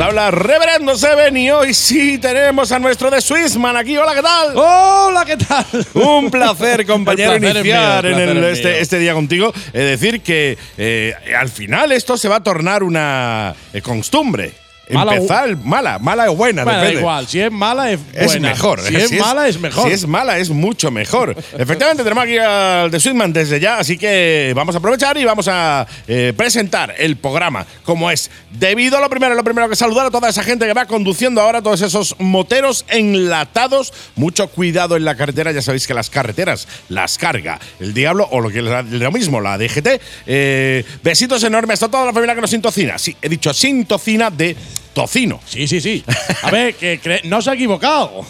Habla Reverendo Seven y hoy sí tenemos a nuestro de Swissman aquí. Hola, ¿qué tal? Hola, ¿qué tal? Un placer, compañero, El placer es iniciar mío, el en el- este, este día contigo. Es decir, que eh, al final esto se va a tornar una eh, costumbre. Mala o- Empezar mala, mala o buena, Bueno, da depende. igual, si es mala es Es mejor. Si es mala es mejor. Si es mala es mucho mejor. Efectivamente, tenemos aquí al de Sweetman desde ya, así que vamos a aprovechar y vamos a eh, presentar el programa como es. Debido a lo primero, lo primero que saludar a toda esa gente que va conduciendo ahora, todos esos moteros enlatados. Mucho cuidado en la carretera, ya sabéis que las carreteras las carga el diablo o lo que lo mismo, la DGT. Eh, besitos enormes a toda la familia que nos sintocina. Sí, he dicho sintocina de tocino. Sí, sí, sí. A ver, que no se ha equivocado.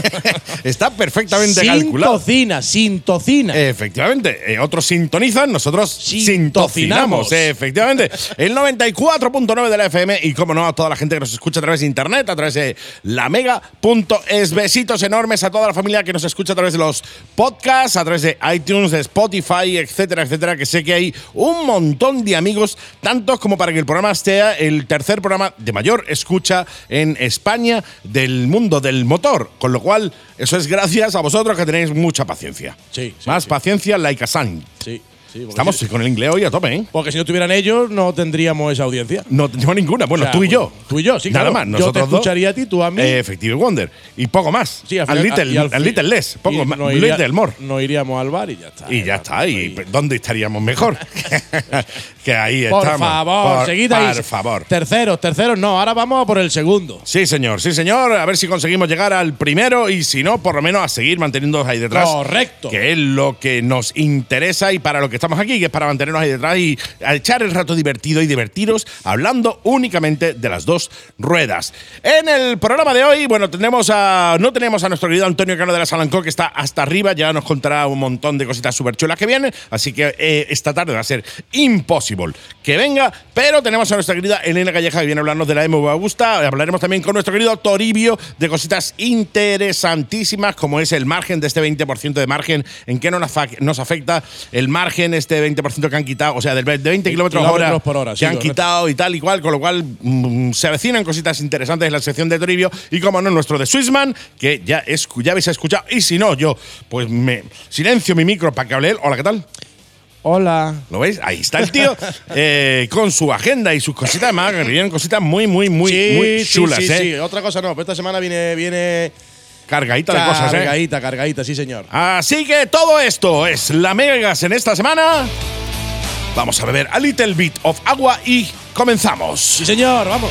Está perfectamente sin calculado. tocina, sin tocina. Efectivamente, eh, otros sintonizan, nosotros sintocinamos. Sintocinamos. Efectivamente, el 94.9 de la FM y, como no, a toda la gente que nos escucha a través de internet, a través de la mega.es. Besitos enormes a toda la familia que nos escucha a través de los podcasts, a través de iTunes, de Spotify, etcétera, etcétera. Que sé que hay un montón de amigos, tantos como para que el programa sea el tercer programa de mayor escucha en España del mundo del motor. Con lo cual, eso es gracias a vosotros que tenéis mucha paciencia. Sí, sí, Más sí. paciencia, like a sun. Sí, sí. Estamos si- con el inglés hoy a tope, ¿eh? Porque si no tuvieran ellos, no tendríamos esa audiencia. No tenemos ninguna. Bueno, O sea, tú y yo. Tú y yo, sí, Nada claro. más. Yo te Nosotros dos. escucharía a ti, tú a mí. Eh, Effective Wonder. Y poco más. Sí, al little, al little less. Poco más. no iría- little more. No iríamos al bar y ya está. Y ya está. ¿Y dónde estaríamos mejor? que ahí Por estamos. favor, Por- seguid ahí. Por favor. Terceros, terceros, no. Ahora vamos a por el segundo. Sí, señor, sí, señor. A ver si conseguimos llegar al primero y si no, por lo menos a seguir manteniéndonos ahí detrás. Correcto. Que es lo que nos interesa y para lo que estamos aquí, que es para mantenernos ahí detrás y echar el rato divertido y divertiros hablando únicamente de las dos ruedas. En el programa de hoy, bueno, tenemos a, no tenemos a nuestro querido Antonio Cano de la Salancó, que está hasta arriba, ya nos contará un montón de cositas súper chulas que vienen, así que eh, esta tarde va a ser imposible que venga, pero tenemos a nuestra querida Elena Calleja que viene a hablarnos de la MV Augusta, hablaremos también con nuestro querido Toribio de cositas interesantísimas como es el margen de este 20% de margen, en qué nos afecta el margen, este 20% que han quitado, o sea, del ve- de 20 kilómetros hora, por hora, que sí, han correcto. quitado y tal y cual, con lo cual mm, se avecinan cositas interesantes en la sección de Toribio y como no, nuestro de Swissman, que ya, escu- ya habéis escuchado, y si no, yo pues me silencio mi micro para que hable él. Hola, ¿qué tal? Hola. ¿Lo veis? Ahí está el tío eh, con su agenda y sus cositas más, que vienen cositas muy, muy, muy, sí, muy sí, chulas, sí, ¿eh? sí. Otra cosa no, pero esta semana viene, viene Cargadita de cosas, ¿eh? cargadita, cargadita, sí, señor. Así que todo esto es la Megas en esta semana. Vamos a beber a little bit of agua y comenzamos. Sí, señor, vamos.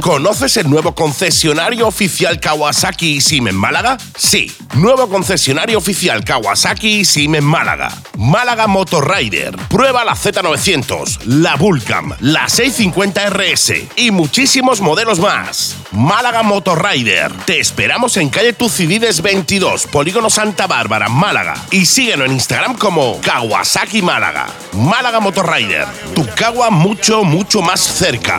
¿Conoces el nuevo concesionario oficial Kawasaki SIM en Málaga? Sí, nuevo concesionario oficial Kawasaki SIM en Málaga. Málaga Motor Rider. Prueba la Z900, la Vulcam, la 650 RS y muchísimos modelos más. Málaga Motor Rider. Te esperamos en calle Tucidides 22, Polígono Santa Bárbara, Málaga. Y síguenos en Instagram como Kawasaki Málaga. Málaga Motor Rider. Tu Kawa mucho, mucho más cerca.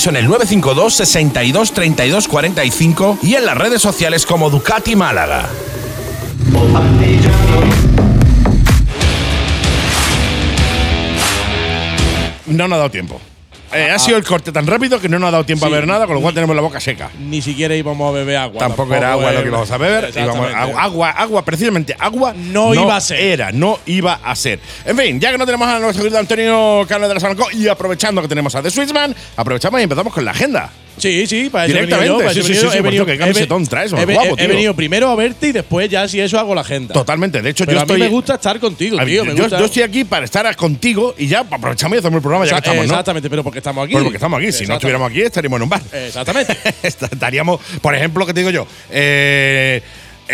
en el 952 62 32 45 y en las redes sociales como Ducati Málaga. No nos ha dado tiempo. Eh, ha sido el corte tan rápido que no nos ha dado tiempo Sí. a ver nada, con lo cual tenemos la boca seca. Ni siquiera íbamos a beber agua. Tampoco era agua lo que íbamos a beber. íbamos- agua, agua, precisamente agua. No iba a ser. Era, no iba a ser. En fin, ya que no tenemos a nuestro querido Antonio Cano de la Sanco y aprovechando que tenemos a The Swissman, aprovechamos y empezamos con la agenda. Sí, sí, para eso he venido Directamente, yo. Para sí, eso sí, he sí, venido. sí, he venido- qué camisetón traes, he he venido primero a verte y después ya si eso hago la agenda. Totalmente. De hecho, Pero yo a mí me gusta estar contigo, a- tío. me yo, gusta- yo estoy aquí para estar contigo y ya aprovechamos y hacemos el programa ya que estamos, ¿no? Exactamente, pero porque estamos aquí. Pues porque estamos aquí. Si no estuviéramos aquí, estaríamos en un bar. Exactamente. Estaríamos, por ejemplo, que te digo yo, eh,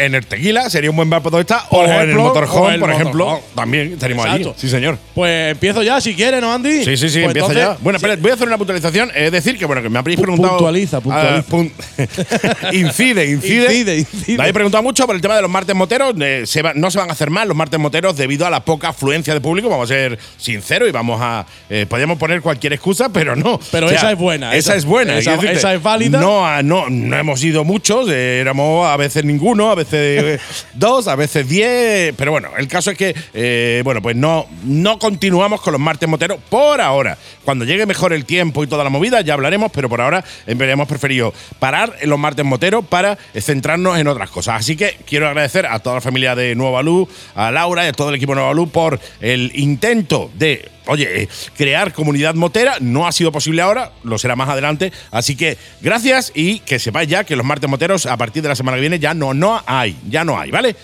en el Tequila sería un buen bar para todo estar, o en el Motorhome, el por ejemplo, Motorhome. también estaríamos allí. Sí, señor. Pues empiezo ya, si quieres, ¿no, Andy? Sí, sí, sí, Pues entonces- ya. Bueno, espera, voy a hacer una puntualización. Es decir, que bueno, que me habréis Pu- preguntado. puntualiza, puntualiza. Ah, pun- incide, incide. Incide, incide. Me habéis preguntado mucho por el tema de los martes moteros. Eh, se va- no se van a hacer más los martes moteros debido a la poca afluencia de público. Vamos a ser sinceros y vamos a. Eh, podríamos poner cualquier excusa, pero no. Pero esa es buena, Esa, esa- es buena. esa- es válida. No, a- no, no hemos ido muchos. eh, éramos a veces ninguno, a veces eh, dos, a veces diez. Pero bueno, el caso es que, eh, bueno, pues no, no continuamos con los martes moteros por ahora. Cuando llegue mejor el tiempo y toda la movida, ya hablaremos, pero por ahora eh, hemos preferido parar en los martes moteros para centrarnos en otras cosas. Así que quiero agradecer a toda la familia de Nueva Luz, a Laura y a todo el equipo de Nueva Luz por el intento de Oye, eh, crear comunidad motera no ha sido posible ahora, lo será más adelante. Así que gracias y que sepáis ya que los martes moteros a partir de la semana que viene ya no, no hay, ya no hay, ¿vale?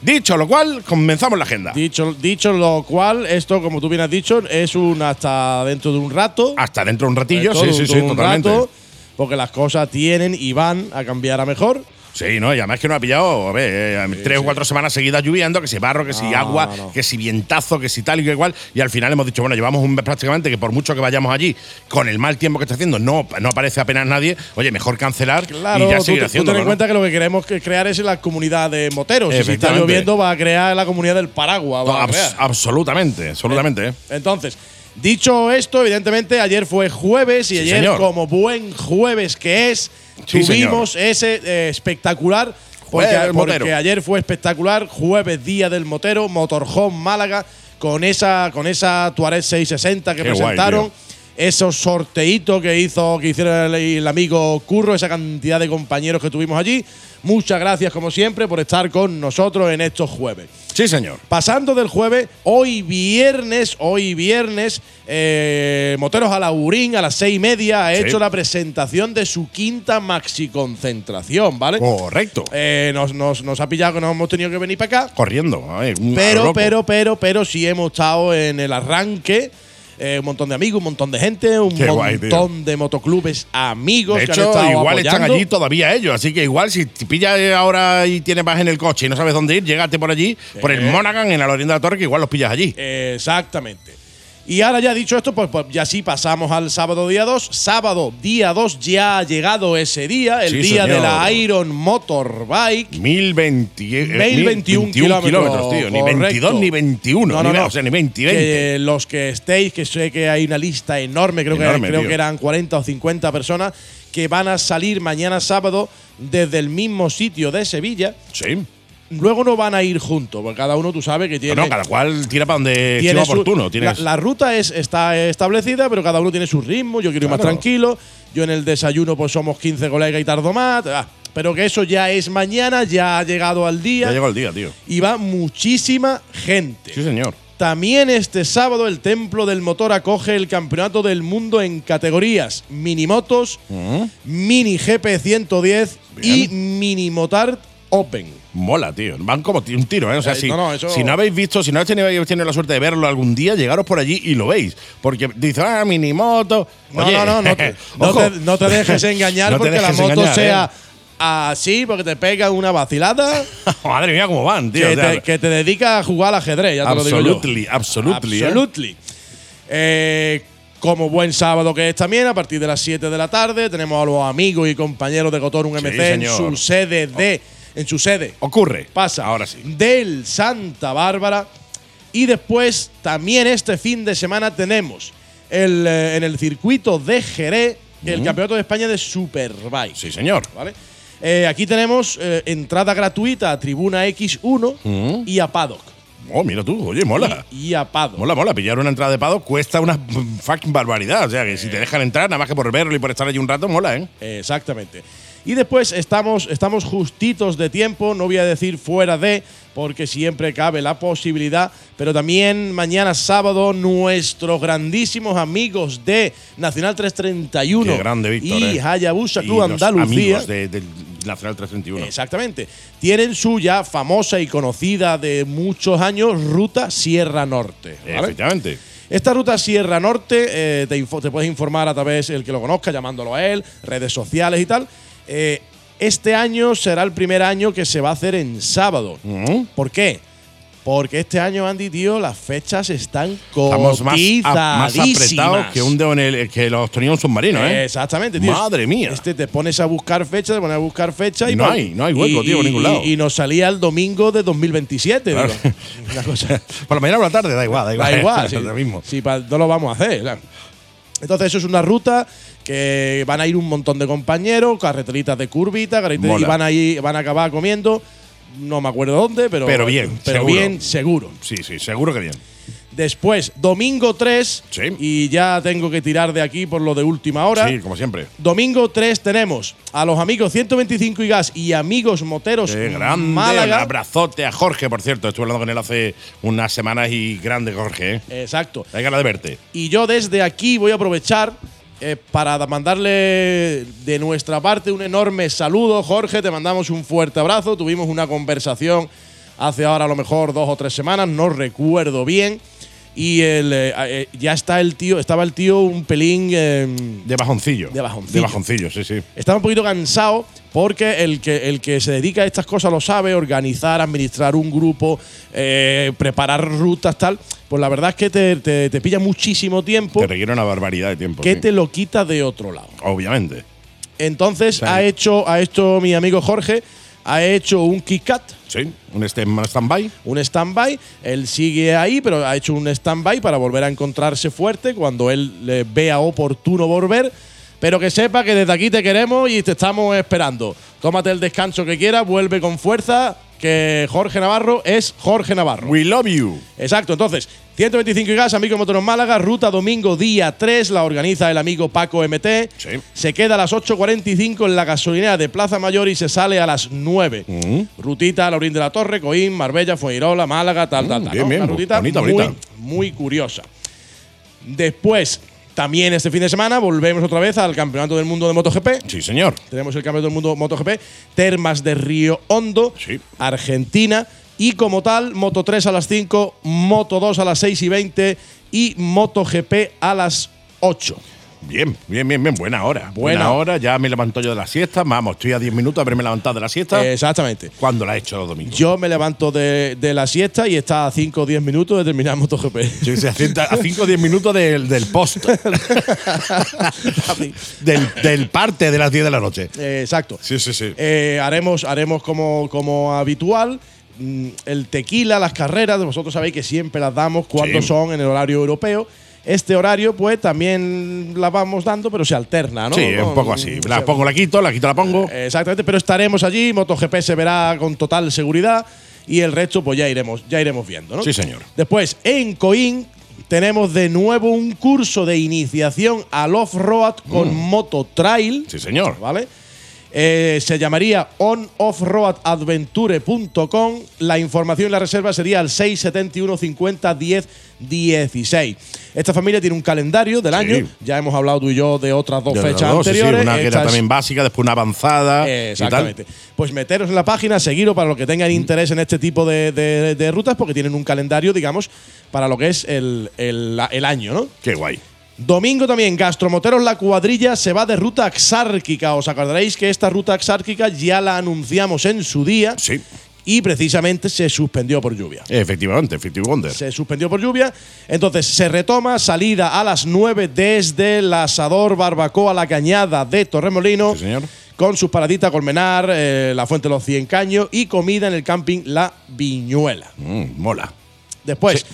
Dicho lo cual, comenzamos la agenda. Dicho, dicho lo cual, esto, como tú bien has dicho, es un hasta dentro de un rato. Hasta dentro de un ratillo, Todo sí, sí, sí, un totalmente. rato, porque las cosas tienen y van a cambiar a mejor. Sí, no, y además que no ha pillado, a ver, eh, tres o cuatro semanas seguidas lloviendo, que si barro, que si No, agua, no, no. que si vientazo, que si tal y que igual. Y al final hemos dicho, bueno, llevamos un mes prácticamente que por mucho que vayamos allí, con el mal tiempo que está haciendo, no, no aparece apenas nadie. Oye, mejor cancelar Claro, y ya seguir tú haciendo. ten en cuenta que lo que queremos que crear es la comunidad de moteros. Y si está lloviendo, va a crear la comunidad del paraguas. va a crear. absolutamente, absolutamente. eh. Entonces, dicho esto, evidentemente ayer fue jueves y Sí, ayer, señor. como buen jueves que es, Sí, tuvimos ese eh, espectacular. Porque, ayer fue espectacular, jueves día del motero, Motorhome Málaga, con esa, con esa Tuareg 660 que Qué presentaron. Esos sorteitos que hizo, que hicieron el, el amigo Curro, esa cantidad de compañeros que tuvimos allí. Muchas gracias, como siempre, por estar con nosotros en estos jueves. Sí, señor. Pasando del jueves, hoy viernes, hoy viernes, eh, Moteros a Laurín a las seis y media ha Sí. hecho la presentación de su quinta maxi concentración, ¿vale? Correcto. Eh, nos, nos- nos ha pillado que nos hemos tenido que venir para acá, Corriendo. a ver, un- a lo pero, loco. pero, pero, pero sí hemos estado en el arranque. Eh, un montón de amigos, un montón de gente, un Qué guay, tío. montón de motoclubes amigos De que hecho, igual están allí todavía ellos. Así que igual, si te pillas ahora y tienes más en el coche y no sabes dónde ir, llégate por allí, por el Monaghan, en la Lorienda de la Torre, que igual los pillas allí. Exactamente. Y ahora ya dicho esto, pues, pues ya sí pasamos al sábado día 2. Sábado día 2 ya ha llegado ese día, el Sí, día de señor. la Iron Motorbike. 1020, eh, 1021 kilómetros, tío. Ni correcto. 22 ni 21. No, no, ni, no. O sea, ni 20 y 20. Que los que estéis, que sé que hay una lista enorme, creo, Enorme, que, creo tío. que eran 40 o 50 personas que van a salir mañana sábado desde el mismo sitio de Sevilla. Sí. Luego no van a ir juntos, porque cada uno tú sabes que tiene. No, no, cada cual tira para donde tiene su- oportuno. la, Tienes, la ruta es, está establecida, pero cada uno tiene su ritmo. Yo quiero ir más tranquilo. Yo en el desayuno, pues somos 15 colegas y tardo más. Ah, pero que eso ya es mañana, ya ha llegado al día. ya llegó el día, tío. y va muchísima gente. Sí, señor. También este sábado el Templo del Motor acoge el Campeonato del Mundo en categorías Minimotos, Mini GP 110 y Mini Motard Open. Mola, tío. Van como un tiro, ¿eh? O sea, Eh, si, no, no, eso- si no habéis visto, si no habéis tenido, la suerte de verlo algún día, llegaros por allí y lo veis. Porque dice, ah, minimoto. No, Oye, no, no, no te, no te- no te dejes engañar porque la moto engañar, sea ¿eh? así, porque te pega una vacilada Madre mía, cómo van, tío. que, O sea, te, que te dedica a jugar al ajedrez, ya te lo digo yo. absolutely, absolutely. ¿eh? Absolutely. Eh, como buen sábado que es también, a partir de las 7 de la tarde, tenemos a los amigos y compañeros de Cotor un MC en su sede de. En su sede. Ocurre. Pasa. Ahora sí. Del Santa Bárbara. Y después, también este fin de semana, tenemos el, eh, en el circuito de Jerez el Campeonato de España de Superbike. Sí, señor. ¿Vale? Eh, aquí tenemos eh, entrada gratuita a Tribuna X1 y a Paddock. Oh, mira tú, oye, mola. Y, y a Pado. Mola, mola. Pillar una entrada de Pado cuesta una fucking barbaridad. O sea, que si te dejan entrar, nada más que por verlo y por estar allí un rato, mola, ¿eh? Exactamente. Y después estamos, estamos justitos de tiempo, no voy a decir fuera de, porque siempre cabe la posibilidad, pero también mañana sábado nuestros grandísimos amigos de Nacional 331 Qué grande, Víctor, y eh. Hayabusa Y Club los Andalucía. amigos de- del Nacional 331. Exactamente. Tienen su ya famosa y conocida de muchos años ruta Sierra Norte. ¿vale? Efectivamente. Esta ruta Sierra Norte eh, te, te puedes informar a través el que lo conozca, llamándolo a él, redes sociales y tal. Eh, este año será el primer año que se va a hacer en sábado. Mm. ¿Por qué? Porque este año, Andy, tío, las fechas están Estamos más, a- más apretados que un dedo en el que los tenía un submarino, ¿eh? Exactamente, tío. Madre mía. Este te pones a buscar fecha, te pones a buscar fecha y, no hay, no hay hueco, y- tío, por ningún lado. Y, y nos salía el domingo de 2027. Claro. digo. Una cosa. Por la mañana o por la tarde, da igual, da igual. Da igual, sí, lo mismo. sí, pa- no lo vamos a hacer. claro. Entonces, eso es una ruta que van a ir un montón de compañeros, carreteritas de curvita, carreteritas- y van a, ir, van a acabar comiendo. No me acuerdo dónde, pero. Pero bien, Pero seguro. bien, seguro. Sí, sí, seguro que bien. Después, domingo 3. Sí. Y ya tengo que tirar de aquí por lo de última hora. Sí, como siempre. Domingo 3 tenemos a los amigos 125 y gas y amigos moteros Qué grande. Un Málaga. abrazote a Jorge, por cierto. Estuve hablando con él hace unas semanas y grande, Jorge, ¿eh? Exacto. Hay ganas de verte. Y yo desde aquí voy a aprovechar eh, para mandarle de nuestra parte un enorme saludo. Jorge, te mandamos un fuerte abrazo. Tuvimos una conversación hace ahora a lo mejor dos o tres semanas, no recuerdo bien. Y el, eh, eh, ya está el tío, estaba el tío un pelín. eh, De bajoncillo. De bajoncillo. De bajoncillo, sí, sí. estaba un poquito cansado porque el que, el que se dedica a estas cosas lo sabe, organizar, administrar un grupo, eh, preparar rutas, tal. Pues la verdad es que te, te- te pilla muchísimo tiempo Te requiere una barbaridad de tiempo. que sí. te lo quita de otro lado. Obviamente. Entonces Sí. ha hecho, ha hecho mi amigo Jorge, ha hecho un kick-cut, Sí. Un stand- un stand-by. un stand-by. Él sigue ahí, pero ha hecho un stand-by para volver a encontrarse fuerte cuando él le vea oportuno volver. Pero que sepa que desde aquí te queremos y te estamos esperando. Tómate el descanso que quieras, vuelve con fuerza, que Jorge Navarro es Jorge Navarro. We love you. Exacto, entonces, 125 y gas, amigo Motoros Málaga, ruta domingo día 3, la organiza el amigo Paco MT. Sí. Se queda a las 8.45 en la gasolinera de Plaza Mayor y se sale a las 9. Mm. Rutita Laurín de la Torre, Coín, Marbella, Fuengirola, Málaga, tal, tal, tal. Mm, bien, ¿no? bien, Una rutita bonita, muy, bonita. muy curiosa. Después, también este fin de semana, volvemos otra vez al Campeonato del Mundo de MotoGP. Sí, señor. Tenemos el Campeonato del Mundo MotoGP, Termas de Río Hondo, Sí. Argentina. Y como tal, Moto 3 a las 5, Moto 2 a las 6 y 20 y MotoGP a las 8. Bien, bien, bien, bien. Buena hora. Buena. Buena hora. Ya me levanto yo de la siesta. Vamos, estoy a 10 minutos de haberme levantado de la siesta. Exactamente. ¿Cuándo la he hecho los domingos? Yo me levanto de, de la siesta y está a 5 o 10 minutos de terminar MotoGP. Sí, sí, a 5 o 10 minutos del, del post. del, del parte de las 10 de la noche. Exacto. Sí, sí, sí. Eh, haremos haremos como, como habitual el tequila, las carreras. Vosotros sabéis que siempre las damos cuando Sí. son en el horario europeo. Este horario, pues también la vamos dando, pero se alterna, ¿no? sí, es un poco así. La pongo, la quito, la quito, la pongo. Exactamente, pero estaremos allí. MotoGP se verá con total seguridad y el resto, pues ya iremos, ya iremos viendo, ¿no? Sí, señor. Después, en Coín tenemos de nuevo un curso de iniciación al off-road con Moto Trail. Mm. Sí, señor. ¿Vale? Eh, se llamaría onoffroadadventure.com. La información y la reserva sería al 671 50 10 16. Esta familia tiene un calendario del Sí. año. Ya hemos hablado tú y yo de otras dos De fechas dos, sí, sí, anteriores. una que era también básica, después una avanzada. y tal. Exactamente. Pues meteros en la página, seguiros para los que tengan interés en este tipo de, de- de rutas, porque tienen un calendario, digamos, para lo que es el, el- el año, ¿no? Qué guay. Domingo también, Gastromoteros La Cuadrilla se va de ruta axárquica. Os acordaréis que esta ruta axárquica ya la anunciamos en su día Sí. y precisamente se suspendió por lluvia. Efectivamente, Effective Wonder. Se suspendió por lluvia. Entonces se retoma salida a las 9 desde el asador Barbacoa La Cañada de Torremolino. Sí, señor. Con sus paraditas Colmenar, eh, la Fuente de los Cien Caños y comida en el camping La Viñuela. Mm, mola. Después,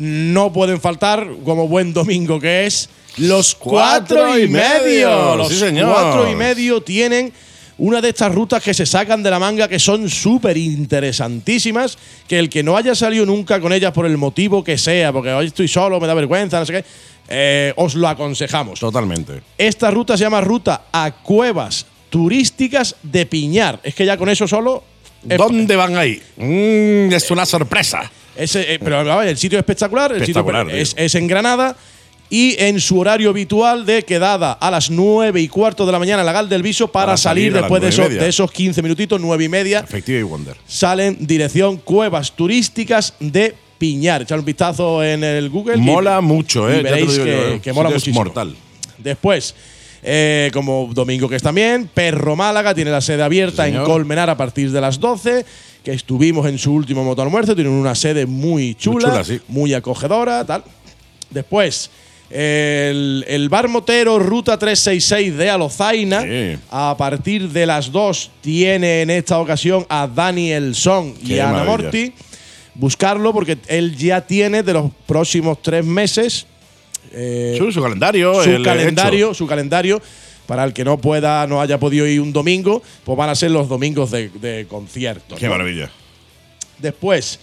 no pueden faltar, como buen domingo que es, los cuatro, Cuatro y y medio. Los Sí, señor. cuatro y medio tienen una de estas rutas que se sacan de la manga que son súper interesantísimas, que el que no haya salido nunca con ellas por el motivo que sea, porque hoy estoy solo, me da vergüenza, no sé qué, eh, os lo aconsejamos. Totalmente. Esta ruta se llama Ruta a Cuevas Turísticas de Piñar. Es que ya con eso solo. ¿Dónde van ahí? Mm, es una sorpresa. Ese, eh, pero el sitio es espectacular, el sitio es, en Granada y en su horario habitual de quedada a las 9 y cuarto de la mañana en la Gal del Viso para, Para salir después de esos, de esos 15 minutitos, 9 y media, Efectiva y Wonder. salen dirección Cuevas Turísticas de Piñar. Echar un vistazo en el Google. y- Mola mucho, y ¿eh? Ya te lo veréis digo que, yo, ¿eh? que mola Sitio es mortal. Después, eh, como domingo que es también, Perro Málaga tiene la sede abierta Sí, en. Colmenar a partir de las 12, que estuvimos en su último moto almuerzo, tienen una sede muy chula, chula, sí. muy acogedora, tal. Después, el, el bar motero Ruta 366 de Alozaina, Sí. a partir de las 2 tiene en esta ocasión a Daniel Son y Qué a Ana maravilla. Morti. Buscarlo porque él ya tiene de los próximos tres meses eh, Su, su calendario. su el calendario, hecho. su calendario. Para el que no pueda, no haya podido ir un domingo, pues van a ser los domingos de, de conciertos. Qué ¿no? maravilla. Después,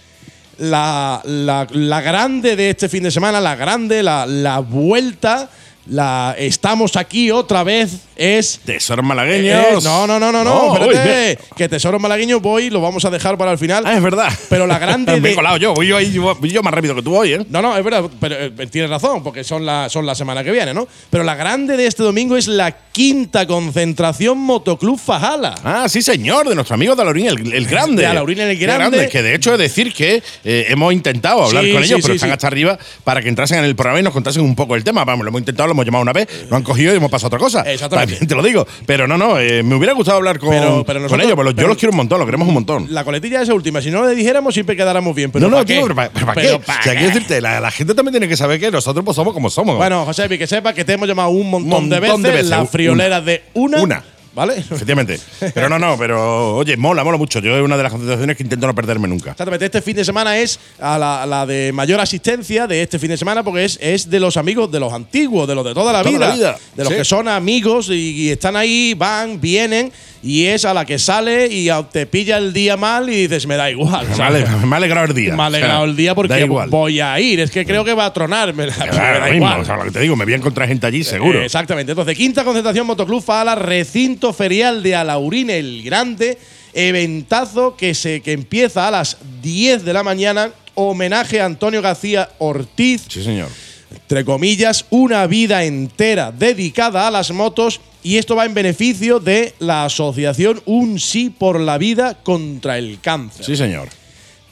la, la- la grande de este fin de semana, la grande, la, la vuelta, la estamos aquí otra vez, es. Tesoros eh, malagueños. no, no, no, no, no, uy, espérate, que Tesoros Malagueños voy, lo vamos a dejar para el final. Ah, es verdad. Pero la grande Me he colado yo. Voy yo, ahí, voy yo más rápido que tú hoy, ¿eh? No, no, es verdad, pero eh, tienes razón, porque son la, son la semana que viene, ¿no? Pero la grande de este domingo es la quinta concentración Motoclub Fajala. Ah, sí, señor, de nuestro amigo de Alaurín, el, el grande. De Alaurín, el grande. Que de hecho es decir que eh, hemos intentado hablar Sí, con sí, ellos, pero sí, están sí. hasta arriba para que entrasen en el programa y nos contasen un poco el tema. Vamos, lo hemos intentado, lo hemos llamado una vez, lo han cogido y hemos pasado a otra cosa. Exactamente. También te lo digo. Pero no, no, eh, me hubiera gustado hablar con, Pero- pero con ellos, pero- yo los quiero un montón, los queremos un montón. La coletilla esa última, si no le dijéramos, siempre quedáramos bien. Pero no, no, ¿pa' tío, qué? pero ¿para, pero ¿para Pero qué? quiero decirte, la, la gente también tiene que saber que nosotros pues, somos como somos. Bueno, José, que sepa que te hemos llamado un montón, de, veces, de veces, la friolera de una. Una. ¿Vale? Efectivamente. Pero no, no, pero oye, mola, mola mucho. Yo es una de las concentraciones que intento no perderme nunca. Exactamente, este fin de semana es a la, la de mayor asistencia de este fin de semana porque es, es de los amigos, de los antiguos, de los de toda la, Toda vida, la vida, de los sí. que son amigos y, y están ahí, van, vienen y es a la que sale y te pilla el día mal y dices, me da igual. Me ha ¿sabes? ale- me ha alegrado el día. Me ha alegrado O sea, el día porque igual. voy a ir. Es que creo que va a tronar. Me, da- me mismo, o sea, lo que te digo, me voy a encontrar gente allí, seguro. Eh, Exactamente. Entonces, quinta concentración Motoclub Fala, recinto ferial de Alaurín el Grande, eventazo que, se, que empieza a las 10 de la mañana, homenaje a Antonio García Ortiz, Sí, señor. entre comillas, una vida entera dedicada a las motos y esto va en beneficio de la asociación Un Sí por la Vida contra el Cáncer. Sí, señor.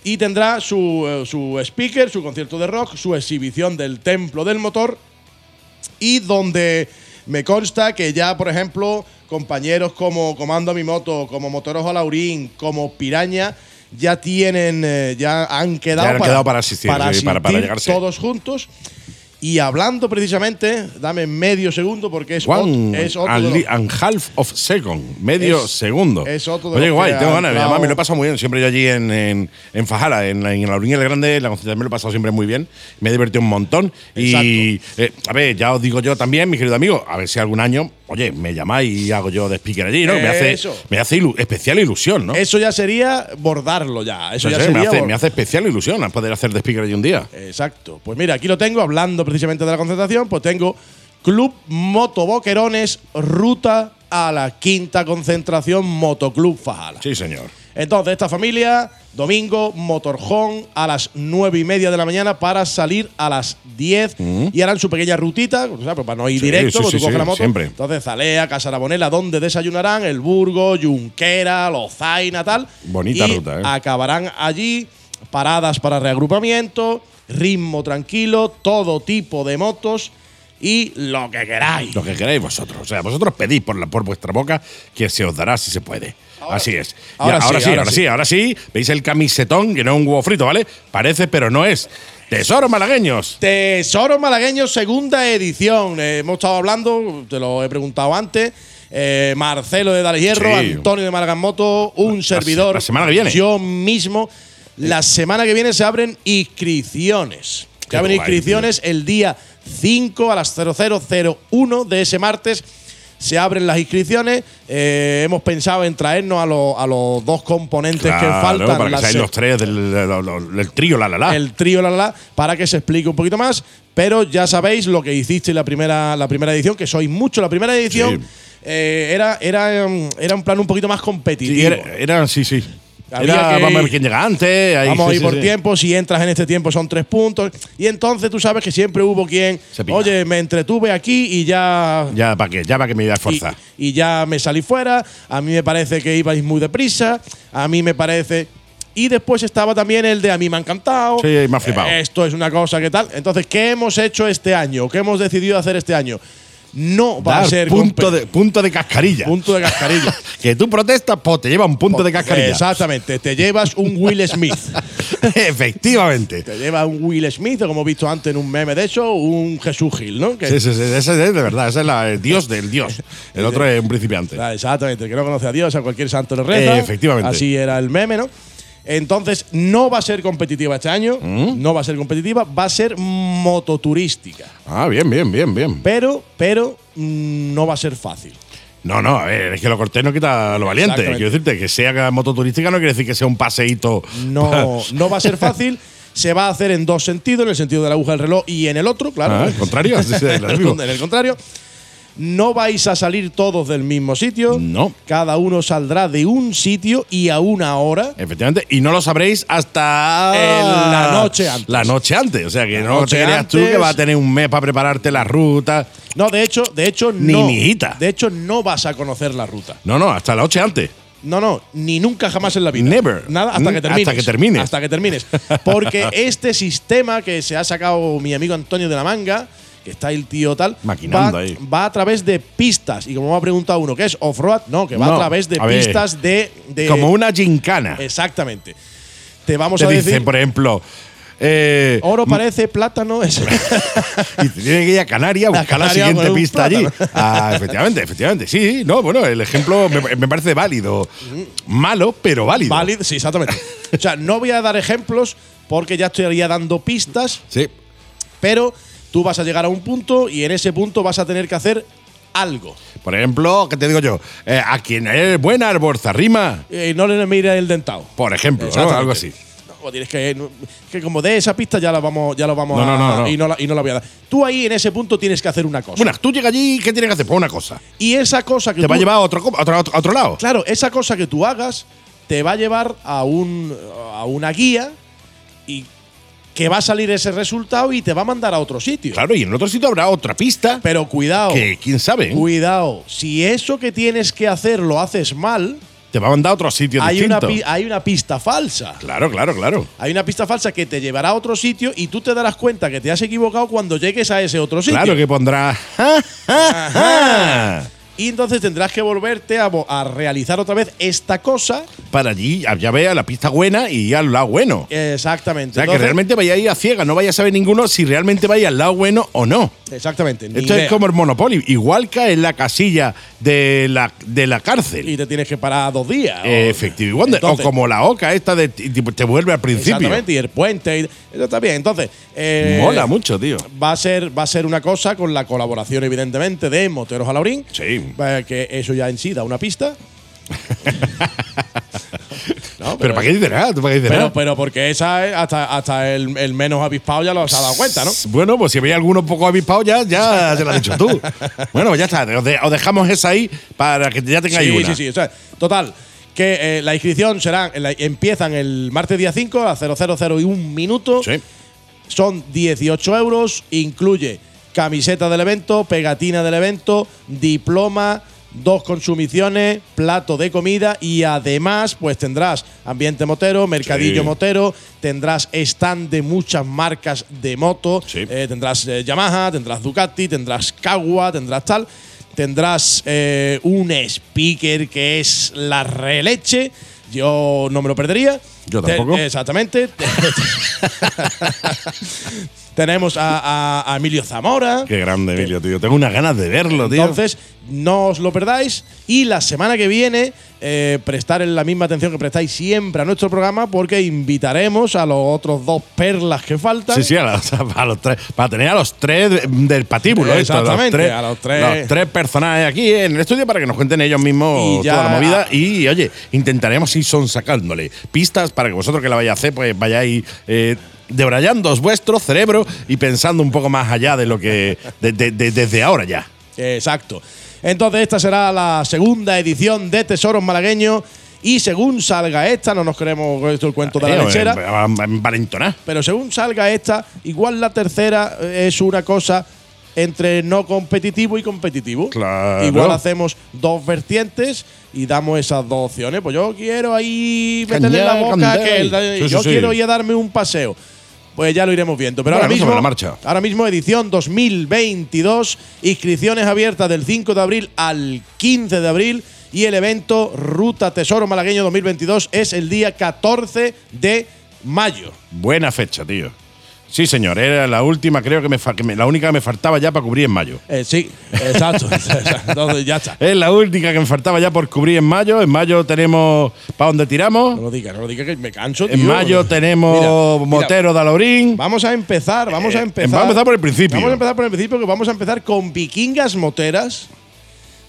Y tendrá su, eh, su speaker, su concierto de rock, su exhibición del Templo del Motor y donde me consta que ya, por ejemplo, compañeros como Comando Mi Moto, como Motorojo Laurín, como Piraña, ya tienen, eh, ya han quedado, Ya han quedado para asistir, sí, para- para asistir llegarse. todos juntos. Y hablando precisamente, dame medio segundo porque es, One ot- es otro de and, los- li- and half of second, medio Es- segundo. es otro de Oye, guay, tengo ganas. Además, me lo he pasado muy bien. Siempre yo allí en, en, en Fajara, en, la- en la Orilla del Grande, la concentración me lo he pasado siempre muy bien. Me he divertido un montón. Y, eh, a ver, ya os digo yo también, mi querido amigo, a ver si algún año, oye, me llamáis y hago yo de speaker allí, ¿no? Me hace, Eso. me hace ilu- especial ilusión, ¿no? Eso ya sería bordarlo ya. Eso No ya sé, me, sería hace, me hace especial ilusión poder hacer de speaker allí un día. Exacto. Pues mira, aquí lo tengo, hablando precisamente de la concentración, pues tengo Club Moto Boquerones, ruta a la quinta concentración Motoclub Fajala. Sí, señor. Entonces, esta familia, domingo, motorjón a las nueve y media de la mañana para salir a las 10 y harán su pequeña rutita, o sea, pues para no ir Sí, directo, sí, porque sí, tú coges la moto. siempre. Entonces, Zalea, Casarabonela, donde desayunarán, el Burgo, Junquera, Lozaina, tal. Bonita Y ruta, ¿eh? Acabarán allí, paradas para reagrupamiento, ritmo tranquilo, todo tipo de motos y lo que queráis. Lo que queráis vosotros. O sea, vosotros pedís por, la, por vuestra boca que se os dará si se puede. Así es. Ahora ahora, sí, sí, ahora ahora sí. ahora sí. Veis el camisetón, que no es un huevo frito, ¿vale? Parece, pero no es. Tesoro malagueños. Tesoro Malagueño, segunda edición. Eh, hemos estado hablando, te lo he preguntado antes. eh, Marcelo de Dale Hierro, Sí. Antonio de Málaga en Moto, un servidor. la semana que viene. Yo mismo. La semana que viene se abren inscripciones. Se abren inscripciones el día 5 a las 0001 de ese martes. se abren las inscripciones. Eh, hemos pensado en traernos a, los- a los dos componentes que faltan. para que los tres del, del- del- del trío, la la la. el trío la, la, la, para que se explique un poquito más. Pero ya sabéis lo que hiciste la primera, la primera edición, que sois mucho. La primera edición Sí. eh, era, era, um, era un plan un poquito más competitivo. Sí, era, era- sí, sí. Había Era, que- vamos a ver quién llega antes. ahí, Vamos sí, a ir sí, por sí. tiempo. Si entras en este tiempo son tres puntos. Y entonces tú sabes que siempre hubo quien, oye, me entretuve aquí y ya. Ya para qué, ya para que me iba a y, esforzar. y ya me salí fuera. A mí me parece que ibais muy deprisa. A mí me parece. Y después estaba también el de a mí me ha encantado. Sí, me ha flipado. Esto es una cosa que tal. Entonces, ¿qué hemos hecho este año? ¿Qué hemos decidido hacer este año? No va a ser punto de, punto de cascarilla. punto de cascarilla. que tú protestas, pues te lleva un punto de cascarilla. Exactamente. Te llevas un Will Smith. Efectivamente. Te lleva un Will Smith, o como he visto antes en un meme de eso, un Jesús Gil, ¿no? Que- Sí, sí, sí, ese es de verdad, ese es la- el dios del dios. El otro es un principiante. Exactamente, el que no conoce a Dios, a cualquier santo le reza. Efectivamente. Así era el meme, ¿no? Entonces, no va a ser competitiva este año, ¿Mm? no va a ser competitiva, va a ser mototurística. Ah, bien, bien, bien, bien. Pero, pero, mm, no va a ser fácil. No, no, a ver, es que lo cortés no quita lo valiente. Quiero decirte que sea mototurística no quiere decir que sea un paseíto. No, no va a ser fácil. Se va a hacer en dos sentidos, en el sentido de la aguja del reloj y en el otro, claro. Ah, ¿el contrario? En el contrario. No vais a salir todos del mismo sitio. No. Cada uno saldrá de un sitio y a una hora. Efectivamente, y no lo sabréis hasta En la noche antes. La noche antes, o sea que La no te creas tú que vas a tener un mes para prepararte la ruta. No, de hecho, de hecho Ni no. mijita. De hecho, no vas a conocer la ruta. No, no, hasta la noche antes. No, no, ni nunca jamás en la vida. Never. Nada, hasta que termines. hasta que termines. Hasta que termines. Porque este sistema que se ha sacado mi amigo Antonio de la manga, que está el tío tal, Maquinando va, ahí. va a través de pistas. Y como me ha preguntado uno, ¿qué es off-road? No, que va No, a través de a pistas de, de- Como una gincana. Exactamente. Te vamos Te a dicen, decir. por ejemplo, eh, Oro parece plátano. Es y te tiene que ir a Canarias a buscar la siguiente pista allí. Ah, efectivamente, efectivamente. Sí, no, bueno, el ejemplo me, me parece válido. Malo, pero válido. válido. Sí, exactamente. o sea, no voy a dar ejemplos porque ya estaría dando pistas Sí. pero tú vas a llegar a un punto y en ese punto vas a tener que hacer algo. Por ejemplo, ¿qué te digo yo? Eh, a quien es buena rima. Y no le mire el dentado. Por ejemplo, ¿no? Algo así. No, tienes que, que como de esa pista ya la vamos, ya lo vamos No, a no, no, no. Y, no la, y no la voy a dar. Tú ahí en ese punto tienes que hacer una cosa. Bueno, tú llegas allí, ¿qué tienes que hacer? Pues una cosa. y esa cosa que Te tú, va a llevar a otro, a otro, a otro- a otro lado. Claro, esa cosa que tú hagas te va a llevar a un a una guía y que va a salir ese resultado y te va a mandar a otro sitio. Claro, y en otro sitio habrá otra pista Pero cuidado. que quién sabe, ¿eh? Cuidado, si eso que tienes que hacer lo haces mal, te va a mandar a otro sitio hay una, distinto. pi- hay una pista falsa. Claro, claro, claro. Hay una pista falsa que te llevará a otro sitio y tú te darás cuenta que te has equivocado cuando llegues a ese otro sitio. Claro que pondrá. "Ja, ja, ja". Y entonces tendrás que volverte a, realizar otra vez esta cosa. Para allí, ya vea la pista buena y al lado bueno. Exactamente. O sea, que realmente vaya a ir a ciega, no vaya a saber ninguno si realmente vaya al lado bueno o no. Exactamente. Esto idea. es como el Monopoly. Igual cae en la casilla de la, de la cárcel. Y te tienes que parar dos días. Efectivo. Entonces- o como la oca esta de te vuelve al principio. Exactamente. Y el puente. y- eso está bien. Entonces. eh, Mola mucho, tío. Va a, ser, va a ser una cosa con la colaboración, evidentemente, de Moteros Alaurín. Sí. Eh, Que eso ya en sí da una pista. No, Pero, ¿para qué dices nada? ¿Tú para qué dices Pero, nada? pero porque esa es hasta, hasta el, el menos avispado ya lo se ha dado cuenta, ¿no? Bueno, pues si veis alguno poco avispado ya, ya se lo has dicho tú. bueno, pues ya está. Os, de- os dejamos esa ahí para que ya tengáis Sí, una. sí, sí. O sea, total, que eh, la inscripción será, en la- empiezan el martes día 5 a 000 y un minuto. Sí. Son 18 euros, incluye camiseta del evento, pegatina del evento, diploma, dos consumiciones, plato de comida y además pues tendrás ambiente motero, mercadillo Sí. motero, tendrás stand de muchas marcas de moto, Sí. eh, tendrás eh, Yamaha, tendrás Ducati, tendrás Kawa, tendrás tal, tendrás eh, un speaker que es la releche. Yo no me lo perdería. Yo Te- tampoco. exactamente. Tenemos a, a- a Emilio Zamora. Qué grande, Emilio, tío. Tengo unas ganas de verlo, tío. Entonces, no os lo perdáis. Y la semana que viene, eh, prestar la misma atención que prestáis siempre a nuestro programa, porque invitaremos a los otros dos perlas que faltan. Sí, sí, a, los, a los tres. Para tener a los tres de- del patíbulo. esto, Exactamente, los tres, a los tres. los tres personajes aquí en el estudio para que nos cuenten ellos mismos toda la movida. Y, oye, intentaremos ir son sacándole pistas para que vosotros que la vayáis a hacer, pues vayáis. Eh, debrayándoos vuestro cerebro y pensando un poco más allá de lo que. de- de- de- desde ahora ya. Exacto. Entonces, esta será la segunda edición de Tesoros Malagueños. Y según salga esta, no nos queremos con esto el cuento de la Eh, lechera. eh, envalentonar. Pero según salga esta, igual la tercera eh, es una cosa entre no competitivo y competitivo. Claro. Igual hacemos dos vertientes y damos esas dos opciones. Pues yo quiero ahí meterle la boca candela. que el- Sí, sí, yo sí. quiero ir a darme un paseo. Pues ya lo iremos viendo. Pero ahora mismo, la marcha. ahora mismo edición 2022, inscripciones abiertas del 5 de abril al 15 de abril y el evento Ruta Tesoro Malagueño 2022 es el día 14 de mayo. Buena fecha, tío. Sí, señor. Era la última, creo que me, fa- que me- la única que me faltaba ya para cubrir en mayo. Eh, sí, exacto. Entonces ya está. Es la única que me faltaba ya por cubrir en mayo. En mayo tenemos para dónde No tiramos. lo digas, no lo digas que me canso. En mayo tenemos Mira, mira, Motero de Alaurín. Vamos a empezar, vamos a Eh, empezar. vamos a empezar por el principio. Vamos a empezar por el principio, que vamos a empezar con Vikingas Moteras.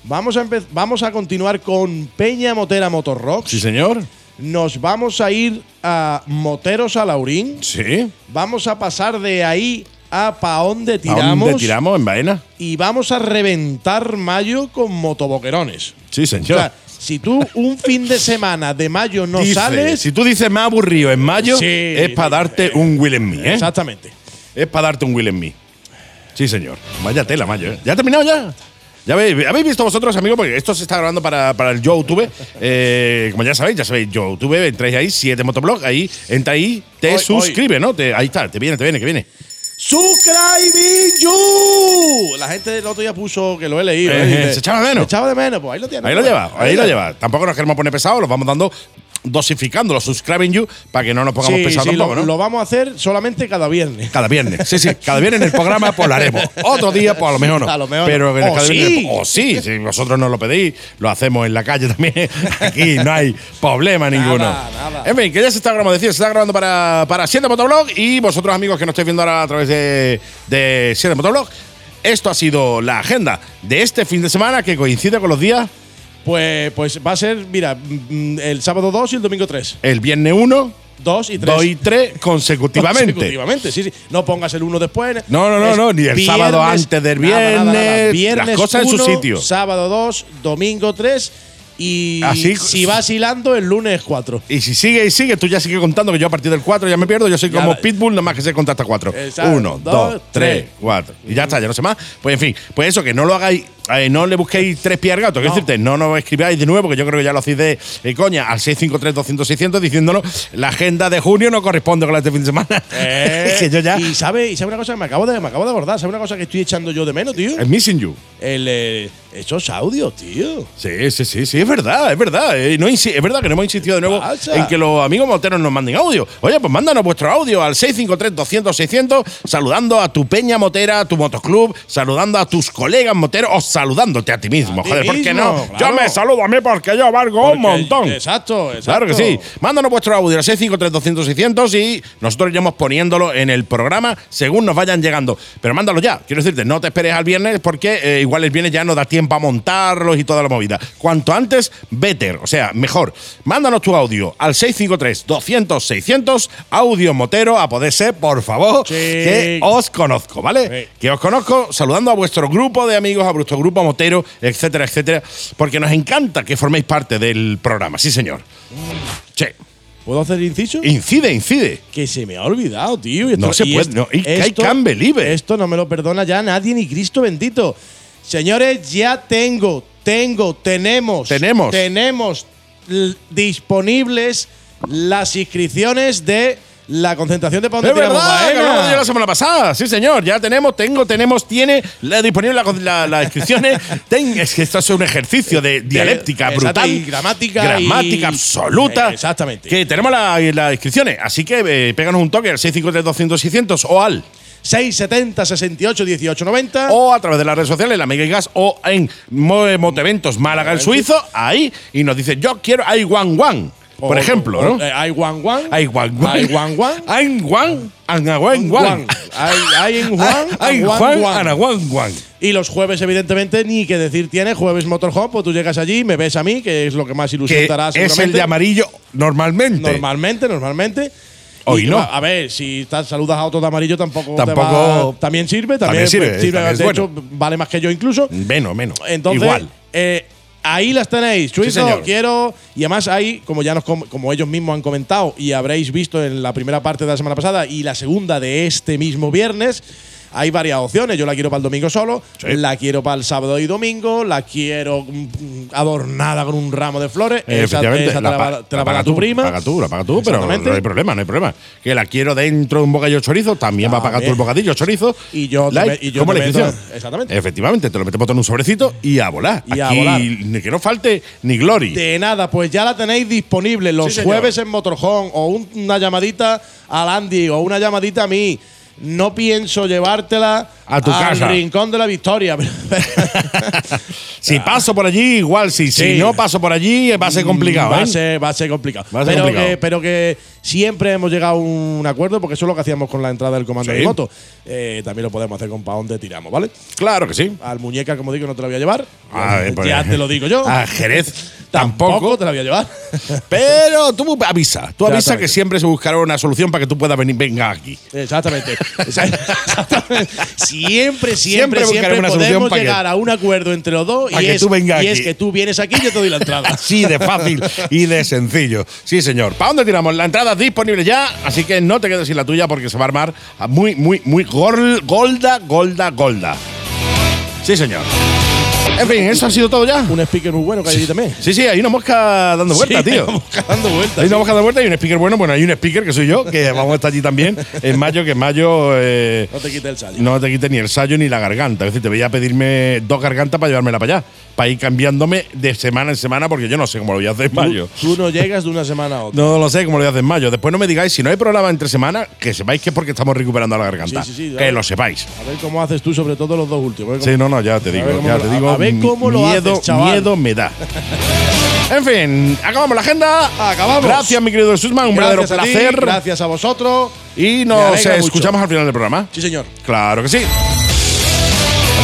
Vamos a, vamos a continuar con Peña Motera Motorrocks. Sí, señor. Nos vamos a ir a Moteros a Laurín. Sí. Vamos a pasar de ahí a pa' dónde ¿A tiramos. dónde tiramos? En Baena. Y vamos a reventar mayo con motoboquerones. Sí, O señor. sea, si tú un fin de semana de mayo no Dice, sales. Si tú dices me ha aburrido en mayo, Sí, es para darte un Will en Me, ¿eh? Exactamente. Es para darte un Will en Me. Sí, señor. Vaya tela, mayo, ¿eh? ¿Ya ha terminado ya? Ya habéis, habéis visto vosotros, amigos, porque esto se está grabando para, para el YouTube. Eh, como ya sabéis, ya sabéis, YouTube, entráis ahí, 7 Motoblog, ahí, entra ahí, te Hoy, suscribe, ¿no? Te- ahí está, te viene, te viene, que viene. Subscribing you. La gente el otro día puso que lo he leído. Eh, ¿eh? Se echaba de menos. Se echaba de menos, pues ahí lo tienes. Ahí lo pues. lleva, ahí lo lleva. Tampoco nos queremos poner pesados, los vamos dando dosificando los subscribing you para que no nos pongamos Sí, pesados sí, tampoco, lo, ¿no? lo vamos a hacer solamente cada viernes. Cada viernes. Sí, sí. Cada viernes en el programa pues lo haremos. Otro día, pues a lo mejor no. A lo mejor Pero no. en el O cada viernes- sí. Si vosotros nos lo pedís, lo hacemos en la calle también. Aquí no hay problema ninguno. nada. En fin, que ya se está grabando, decía, se está grabando para, para 7 Motoblog y vosotros, amigos que nos estáis viendo ahora a través de, de 7 Motoblog. Esto ha sido la agenda de este fin de semana que coincide con los días Pues, pues va a ser, mira, mm, el sábado 2 y el domingo 3. el viernes 1, 2 y 3. 2 y 3 consecutivamente. Consecutivamente, sí, sí. No pongas el uno después. No, no, no, no, ni el sábado antes del viernes, Viernes las cosas en su sitio. Sábado 2, domingo 3 y Así- si vas hilando el lunes 4. Y si sigue y sigue, tú ya sigue contando que yo a partir del 4 ya me pierdo. Yo soy Ya como la- Pitbull, nomás que sé contar hasta 4. Exacto. 1, Dos, 2, 3, tres. 4. Y ya está, ya no sé más. Pues en fin, pues eso, que no lo hagáis, eh, no le busquéis tres pies al gato. Quiero No. decirte, no nos escribáis de nuevo, que yo creo que ya lo hacéis de eh, coña, al 653-200-600 diciéndonos la agenda de junio no corresponde con la de este fin de semana. Es que yo ya. Eh, Y sabe, y sabe una cosa que me acabo de, me acabo de abordar, sabe una cosa que estoy echando yo de menos, tío. I'm missing you. El, eh, esos audios, tío. Sí, sí, sí, sí, es verdad, es verdad. Eh, no es verdad que no hemos insistido de nuevo pasa? en que los amigos moteros nos manden audio. Oye, pues mándanos vuestro audio al 653-200-600, saludando a tu peña motera, a tu motoclub, saludando a tus colegas moteros saludándote a ti mismo. A ti Joder, ¿por qué no? Yo me saludo a mí porque yo valgo un montón. Exacto, exacto. Claro que sí. Mándanos vuestro audio al 653-200-600 y nosotros iremos poniéndolo en el programa según nos vayan llegando. Pero mándalo ya. Quiero decirte, no te esperes al viernes porque eh, igual el viernes ya no da tiempo a montarlos y toda la movida. Cuanto antes, better. O sea, mejor. Mándanos tu audio al 653-200-600. Audio motero, a poder ser, por favor, Sí. que os conozco, ¿vale? Sí. Que os conozco saludando a vuestro grupo de amigos, a vuestro grupo motero, etcétera, etcétera. Porque nos encanta que forméis parte del programa. Sí, señor. Sí. ¿Puedo hacer inciso? Incide, incide. que se me ha olvidado, tío. Esto- No se puede, esto- no, y esto-. Esto no me lo perdona ya nadie ni Cristo bendito. Señores, ya tengo, tengo, tenemos. Tenemos. Tenemos disponibles las inscripciones de la concentración de Ponte Es verdad, que hablamos de ello la semana pasada. Sí, señor. Ya tenemos, tengo, tenemos, tiene la, disponible la- la- las inscripciones. Ten- es que esto es un ejercicio de dialéctica exacto, brutal. y gramática Gramática y- absoluta. Eh, exactamente. Que tenemos la- las inscripciones. Así que eh, péganos un toque al 653-200-600 o al 670 68 18 90. O a través de las redes sociales, la Mega y Gas, o en Mo- Moteventos Málaga el Suizo, ahí, y nos dice, yo quiero I One One. Por O- ejemplo, o- ¿no? eh, Hay One One. I One. Ana One Juan. One. Hay, hay Juan. Ay, Juan, Juan, Juan. Ana One One. Y los jueves, evidentemente, ni que decir tiene. Jueves Motorhome, pues tú llegas allí, me ves a mí, que es lo que más ilusión te hará es el de amarillo normalmente. Normalmente, normalmente. Hoy Y, no. A ver, si estás, saludas a otro de amarillo, tampoco, Tampoco- va- también sirve. También También, sirve, sirve, también es de bueno. hecho, vale más que yo incluso. Menos, menos. Entonces, Igual. eh, ahí las tenéis. Chuizo, señor. quiero. Y además, ahí, como ya nos com- como ellos mismos han comentado y habréis visto en la primera parte de la semana pasada y la segunda de este mismo viernes. Hay varias opciones. Yo la quiero para el domingo solo, Sí. la quiero para el sábado y domingo, la quiero mm, adornada con un ramo de flores. Eh, Esa- efectivamente, esa te la, te paga tu prima. Paga tú, la paga tú, pero no hay problema, no hay problema. Que la quiero dentro de un bocadillo chorizo, también va a pagar tú el bocadillo chorizo. Y yo Like, y yo como meto- exactamente. Efectivamente, te lo metemos todo en un sobrecito y a volar. Y a Aquí volar. ni que no falte ni glory. De nada, pues ya la tenéis disponible los Sí, jueves en Motorhome o un- una llamadita al Andy o una llamadita a mí. No pienso llevártela A tu al casa. rincón de la victoria. si paso por allí, igual. Si, si no paso por allí, va a ser complicado. Va, ¿eh? a ser, va a ser complicado. Va a ser pero, complicado. Que, pero que siempre hemos llegado a un acuerdo, porque eso es lo que hacíamos con la entrada del comando Sí. de moto. Eh, también lo podemos hacer con pa' dónde tiramos, ¿vale? Claro que sí. Al muñeca, como digo, no te la voy a llevar. A ver, pues, ya te lo digo yo. A Jerez Tampoco tampoco. te la voy a llevar. Pero tú avisa. Tú avisa que siempre se buscará una solución para que tú puedas venir. Venga aquí. Exactamente. Exactamente. Siempre, Siempre siempre, siempre una podemos para que- llegar a un acuerdo entre los dos y, es, y es aquí. que tú vienes aquí y yo te doy la entrada. Así de fácil y de sencillo. Sí, señor. ¿Para dónde tiramos? La entrada es disponible ya, así que no te quedes sin la tuya porque se va a armar muy, muy, muy gol- golda, golda, golda. Sí, señor. En fin, eso ha sido todo ya. Un speaker muy bueno que hay allí también. Sí, sí, hay una mosca dando vueltas, Sí, tío. vamos dando vueltas. Hay una mosca dando vueltas y un speaker bueno. Bueno, hay un speaker que soy yo, que vamos a estar allí también en mayo, que en mayo eh, No te quites el sallo. no te quite ni el sallo ni la garganta. Es decir, te voy a pedirme dos gargantas para llevármela para allá. Para ir cambiándome de semana en semana, porque yo no sé cómo lo voy a hacer en mayo. Tú, tú no llegas de una semana a otra. No lo sé cómo lo voy a hacer en mayo. Después no me digáis, si no hay programa entre semana, que sepáis que es porque estamos recuperando la garganta. Sí, sí, que lo sepáis. A ver cómo haces tú, sobre todo los dos últimos. Sí, no, no, ya te digo, ya te digo. Cómo lo miedo, haces, chaval. miedo me da. en fin, acabamos la agenda. Acabamos. Gracias, mi querido Susman, un verdadero Gracias a ti, placer. gracias a vosotros. Y nos mucho. escuchamos al final del programa. Sí, señor. Claro que sí.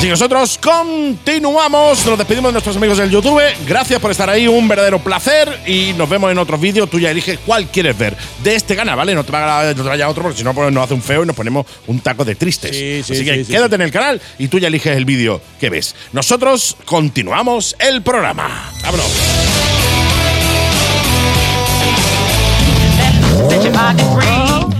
Así que nosotros continuamos, nos despedimos de nuestros amigos del YouTube. Gracias por estar ahí, un verdadero placer. Y nos vemos en otros vídeos. Tú ya eliges cuál quieres ver de este canal, ¿vale? No te vaya, no te vaya a otro porque si no pues, nos hace un feo y nos ponemos un taco de tristes. Sí, sí, Así que sí, sí, quédate en el canal y tú ya eliges el vídeo que ves. Nosotros continuamos el programa. ¡Vámonos!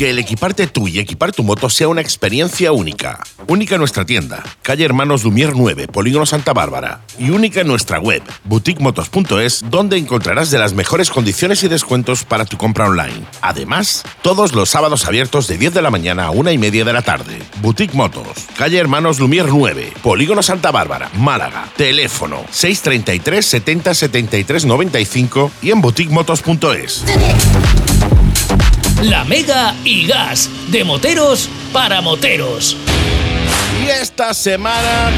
que el equiparte tú y equipar tu moto sea una experiencia única. Única en nuestra tienda, calle Hermanos Lumier 9, Polígono Santa Bárbara. Y única en nuestra web, boutiquemotos.es, donde encontrarás de las mejores condiciones y descuentos para tu compra online. Además, todos los sábados abiertos de 10 de la mañana a 1 y media de la tarde. Boutique Motos, calle Hermanos Lumier 9, Polígono Santa Bárbara, Málaga. Teléfono 633 70 73 95 y en boutiquemotos.es. La Mega y Gas, de moteros para moteros. Y esta semana,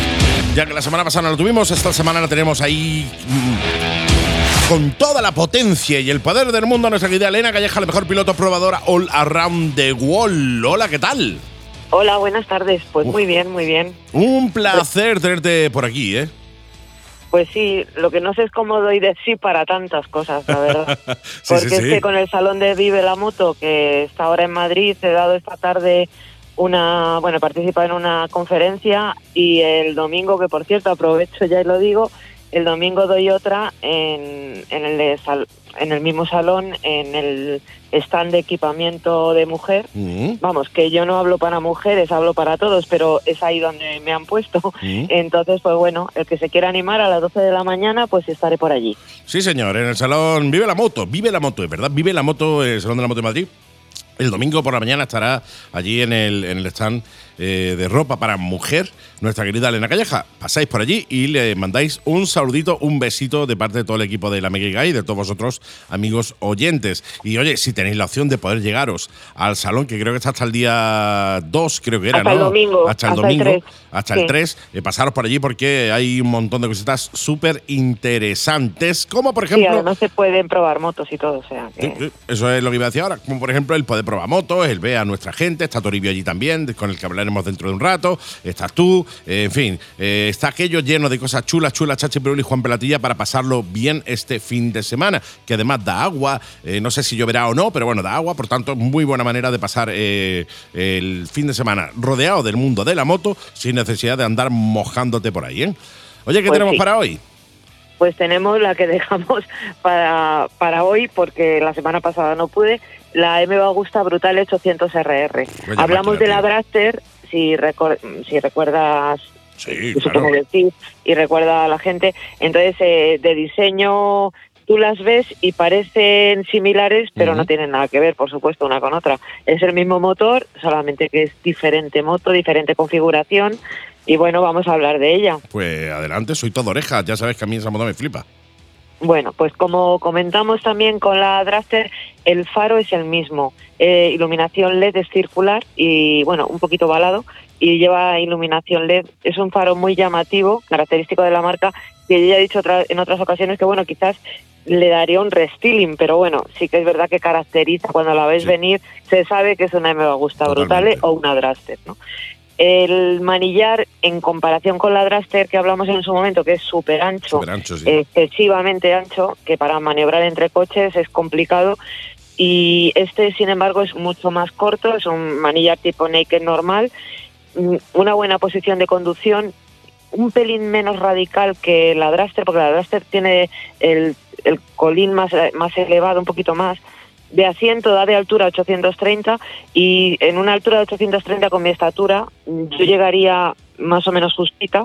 ya que la semana pasada no lo tuvimos, esta semana la tenemos ahí mm, con toda la potencia y el poder del mundo a nuestra querida Elena Calleja, la mejor piloto probadora all around the world. Hola, ¿qué tal? Hola, buenas tardes. Pues muy bien, muy bien. Un placer tenerte por aquí, ¿eh? Pues sí, lo que no sé es cómo doy de sí para tantas cosas, la verdad. Sí, Porque sí, es que con el Salón de Vive la Moto, que está ahora en Madrid, he dado esta tarde una, bueno, he participado en una conferencia y el domingo, que por cierto aprovecho ya y lo digo, el domingo doy otra en, en, el, de sal- en el mismo salón, en el stand de equipamiento de mujer. Mm, Vamos, que yo no hablo para mujeres, hablo para todos, pero es ahí donde me han puesto. Mm. Entonces, pues bueno, el que se quiera animar a las 12 de la mañana, pues estaré por allí. Sí, señor, en el salón Vive la Moto, Vive la Moto, es verdad, Vive la Moto, el Salón de la Moto de Madrid. El domingo por la mañana estará allí en el, en el stand eh, de ropa para mujer, nuestra querida Elena Calleja. Pasáis por allí y le mandáis un saludito, un besito de parte de todo el equipo de la Mega y de todos vosotros, amigos oyentes. Y oye, si tenéis la opción de poder llegaros al salón, que creo que está hasta el día 2, creo que era, Hasta el ¿no? domingo, Hasta el hasta el domingo, 3. hasta el Sí. 3, eh, pasaros por allí porque hay un montón de cositas súper interesantes, como por Sí, ejemplo... además se pueden probar motos y todo, o sea que... Sí, sí, Eso es lo que iba a decir ahora. Como por ejemplo el poder probar motos, el ver a nuestra gente, está Toribio allí también, con el que hablaremos dentro de un rato, estás tú, en fin, eh, está aquello lleno de cosas chulas, chulas, Chachi Perul y Juan Pelatilla para pasarlo bien este fin de semana, que además da agua, eh, no sé si lloverá o no, pero bueno, da agua, por tanto, muy buena manera de pasar eh, el fin de semana rodeado del mundo de la moto sin necesidad de andar mojándote por ahí, ¿eh? Oye, ¿qué Pues tenemos sí. para hoy? Pues tenemos la que dejamos para, para hoy, porque la semana pasada no pude, la MV Augusta Brutal 800 RR. Vaya Hablamos de la tío. Draster, si, recor- si recuerdas, Sí, claro. y recuerda a la gente. Entonces, eh, de diseño tú las ves y parecen similares, pero no tienen nada que ver, por supuesto, una con otra. Es el mismo motor, solamente que es diferente moto, diferente configuración, y bueno, vamos a hablar de ella. Pues adelante, soy todo orejas, ya sabes que a mí esa moto me flipa. Bueno, pues como comentamos también con la Draster, el faro es el mismo. Eh, iluminación LED es circular y, bueno, un poquito balado y lleva iluminación LED. Es un faro muy llamativo, característico de la marca, que ya he dicho otra- en otras ocasiones que, bueno, quizás le daría un restyling, pero bueno, sí que es verdad que caracteriza, cuando la ves Sí. venir, se sabe que es una MV Agusta Brutale Totalmente. o una Draster, ¿no? El manillar, en comparación con la Draster que hablamos en su momento, que es súper ancho, sí. excesivamente ancho, que para maniobrar entre coches es complicado. Y este, sin embargo, es mucho más corto, es un manillar tipo naked normal, mm, una buena posición de conducción, un pelín menos radical que la Draster, porque la Draster tiene el, el colín más, más elevado, un poquito más. De asiento da de altura 830 y en una altura de 830 con mi estatura yo llegaría más o menos justita,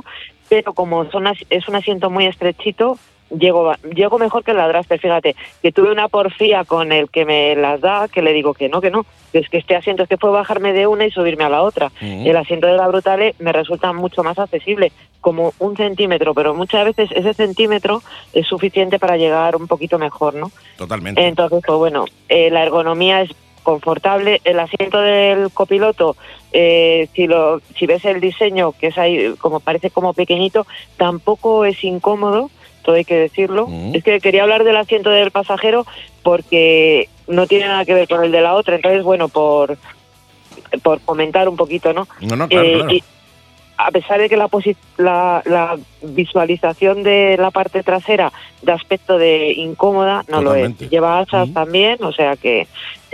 pero como son es un asiento muy estrechito, llego, llego mejor que la Draster. Fíjate, que tuve una porfía con el que me las da, que le digo que no, que no, que es que este asiento es que puedo bajarme de una y subirme a la otra. El asiento de la Brutale me resulta mucho más accesible, como un centímetro, pero muchas veces ese centímetro es suficiente para llegar un poquito mejor, ¿no? Totalmente. Entonces, pues bueno, eh, la ergonomía es confortable. El asiento del copiloto, eh, si lo, si ves el diseño, que es ahí como parece como pequeñito, tampoco es incómodo. Todo hay que decirlo. Mm. Es que quería hablar del asiento del pasajero porque no tiene nada que ver con el de la otra. Entonces, bueno, por por comentar un poquito, ¿no? no, no, claro, Eh, claro. y a pesar de que la, posi- la, la visualización de la parte trasera de aspecto de incómoda, no Totalmente. lo es. Lleva asas Ujú. también, o sea que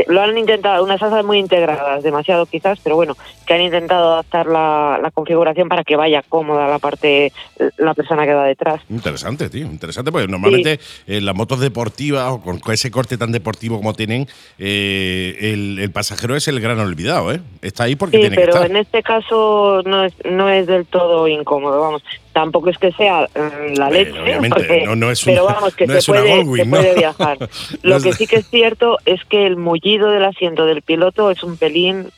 lo han intentado, unas asas muy integradas, demasiado quizás, pero bueno, que han intentado adaptar la, la configuración para que vaya cómoda la parte, la persona que va detrás. Interesante, tío. Interesante, porque normalmente en las motos deportivas o con, ese corte tan deportivo como tienen, eh, el, el pasajero es el gran olvidado, ¿eh? Está ahí porque Sí, tiene que pero estar. en este caso no es, no es del todo incómodo, vamos. Tampoco es que sea mm, la Eh, leche, porque- no- no es pero una- vamos, que no se, es una puede, viajar. Lo que sí que es cierto es que el mullido del asiento del piloto es un pelín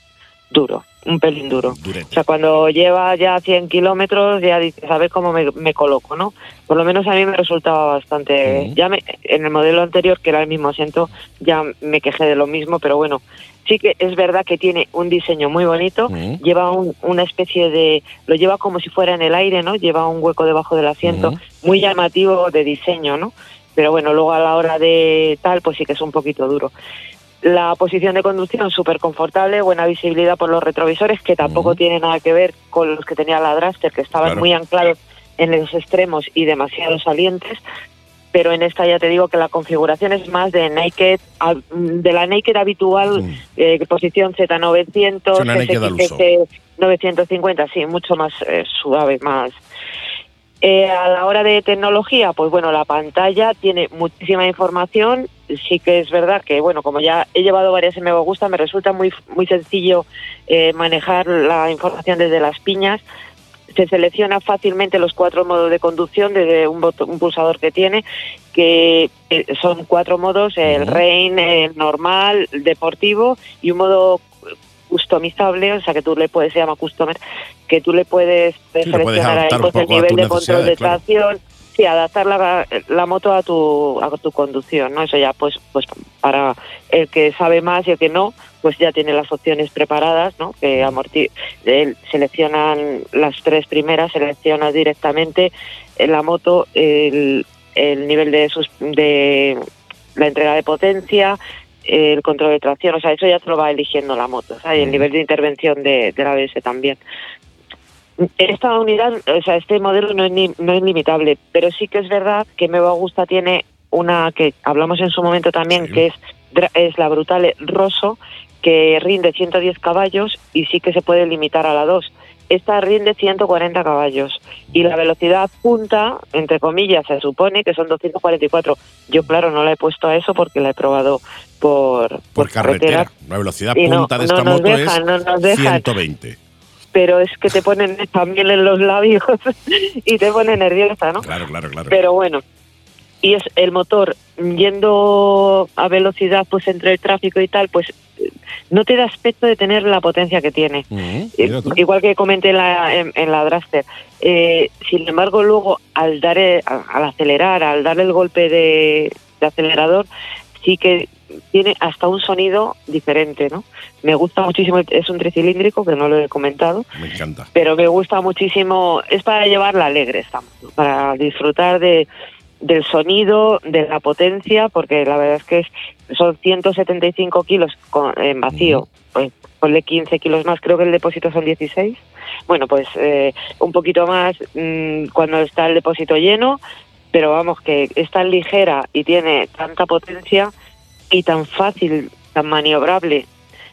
duro, un pelín duro. Durete. O sea, cuando lleva ya 100 kilómetros, ya ver cómo me, me coloco, ¿no? Por lo menos a mí me resultaba bastante. Ya me- en el modelo anterior, que era el mismo asiento, ya me quejé de lo mismo, pero bueno, sí que es verdad que tiene un diseño muy bonito. Lleva un- una especie de. Lo lleva como si fuera en el aire, ¿no? Lleva un hueco debajo del asiento, muy llamativo de diseño, ¿no? Pero bueno, luego a la hora de tal, pues sí que es un poquito duro. La posición de conducción súper confortable, buena visibilidad por los retrovisores, que tampoco tiene nada que ver con los que tenía la Draster, que estaban Claro. muy anclados en los extremos y demasiado salientes. Pero en esta ya te digo que la configuración es más de naked, de la naked habitual, Mm. eh, posición Z900, Sí, una naked al uso. SXS 950, sí, mucho más eh, suave, más. Eh, a la hora de tecnología, pues bueno, la pantalla tiene muchísima información. Sí que es verdad que, bueno, como ya he llevado varias Me Gusta, me resulta muy, muy sencillo eh, manejar la información desde las piñas. Se selecciona fácilmente los cuatro modos de conducción desde un, bot- un pulsador que tiene, que eh, son cuatro modos, el Ujú. Rain, el normal, el deportivo y un modo customizable, o sea que tú le puedes, se llama customer, que tú le puedes Sí, puedes seleccionar un pues, el nivel de control de claro. tracción, sí, adaptar la, la moto a tu, a tu conducción, ¿no? Eso ya pues, pues para el que sabe más y el que no, pues ya tiene las opciones preparadas, ¿no? Que amorti él seleccionan las tres primeras, selecciona directamente en la moto el, el nivel de, sus, de la entrega de potencia, el control de tracción, o sea, eso ya te lo va eligiendo la moto, ¿sabes? y el nivel de intervención de, del ABS también. Esta unidad, o sea, este modelo no es, ni- no es limitable, pero sí que es verdad que Me Gusta tiene una que hablamos en su momento también, Sí. que es, es la Brutale Rosso, que rinde 110 caballos y sí que se puede limitar a la 2. Esta rinde 140 caballos y la velocidad punta, entre comillas, se supone que son 244. Yo, claro, no la he puesto a eso porque la he probado por, Por carretera. La velocidad Y no- punta de esta moto dejan, es no nos dejan. 120. pero es que te ponen también en los labios y te pone nerviosa, ¿no? Claro, claro, claro. Pero bueno, y es el motor yendo a velocidad pues entre el tráfico y tal, pues no te da aspecto de tener la potencia que tiene. Ujú, Eh. Igual que comenté en la, en, en la Draster. Eh, sin embargo, luego al dar el- al acelerar, al darle el golpe de, de acelerador, sí que tiene hasta un sonido diferente, ¿no? Me gusta muchísimo, es un tricilíndrico, que no lo he comentado, Me encanta. pero me gusta muchísimo, es para llevarla alegre, esta moto, para disfrutar de, del sonido, de la potencia, porque la verdad es que es, son 175 kilos con- en vacío, pues ponle 15 kilos más, creo que el depósito son 16. Bueno, pues eh, un poquito más mm, cuando está el depósito lleno, pero vamos, que es tan ligera y tiene tanta potencia y tan fácil, tan maniobrable.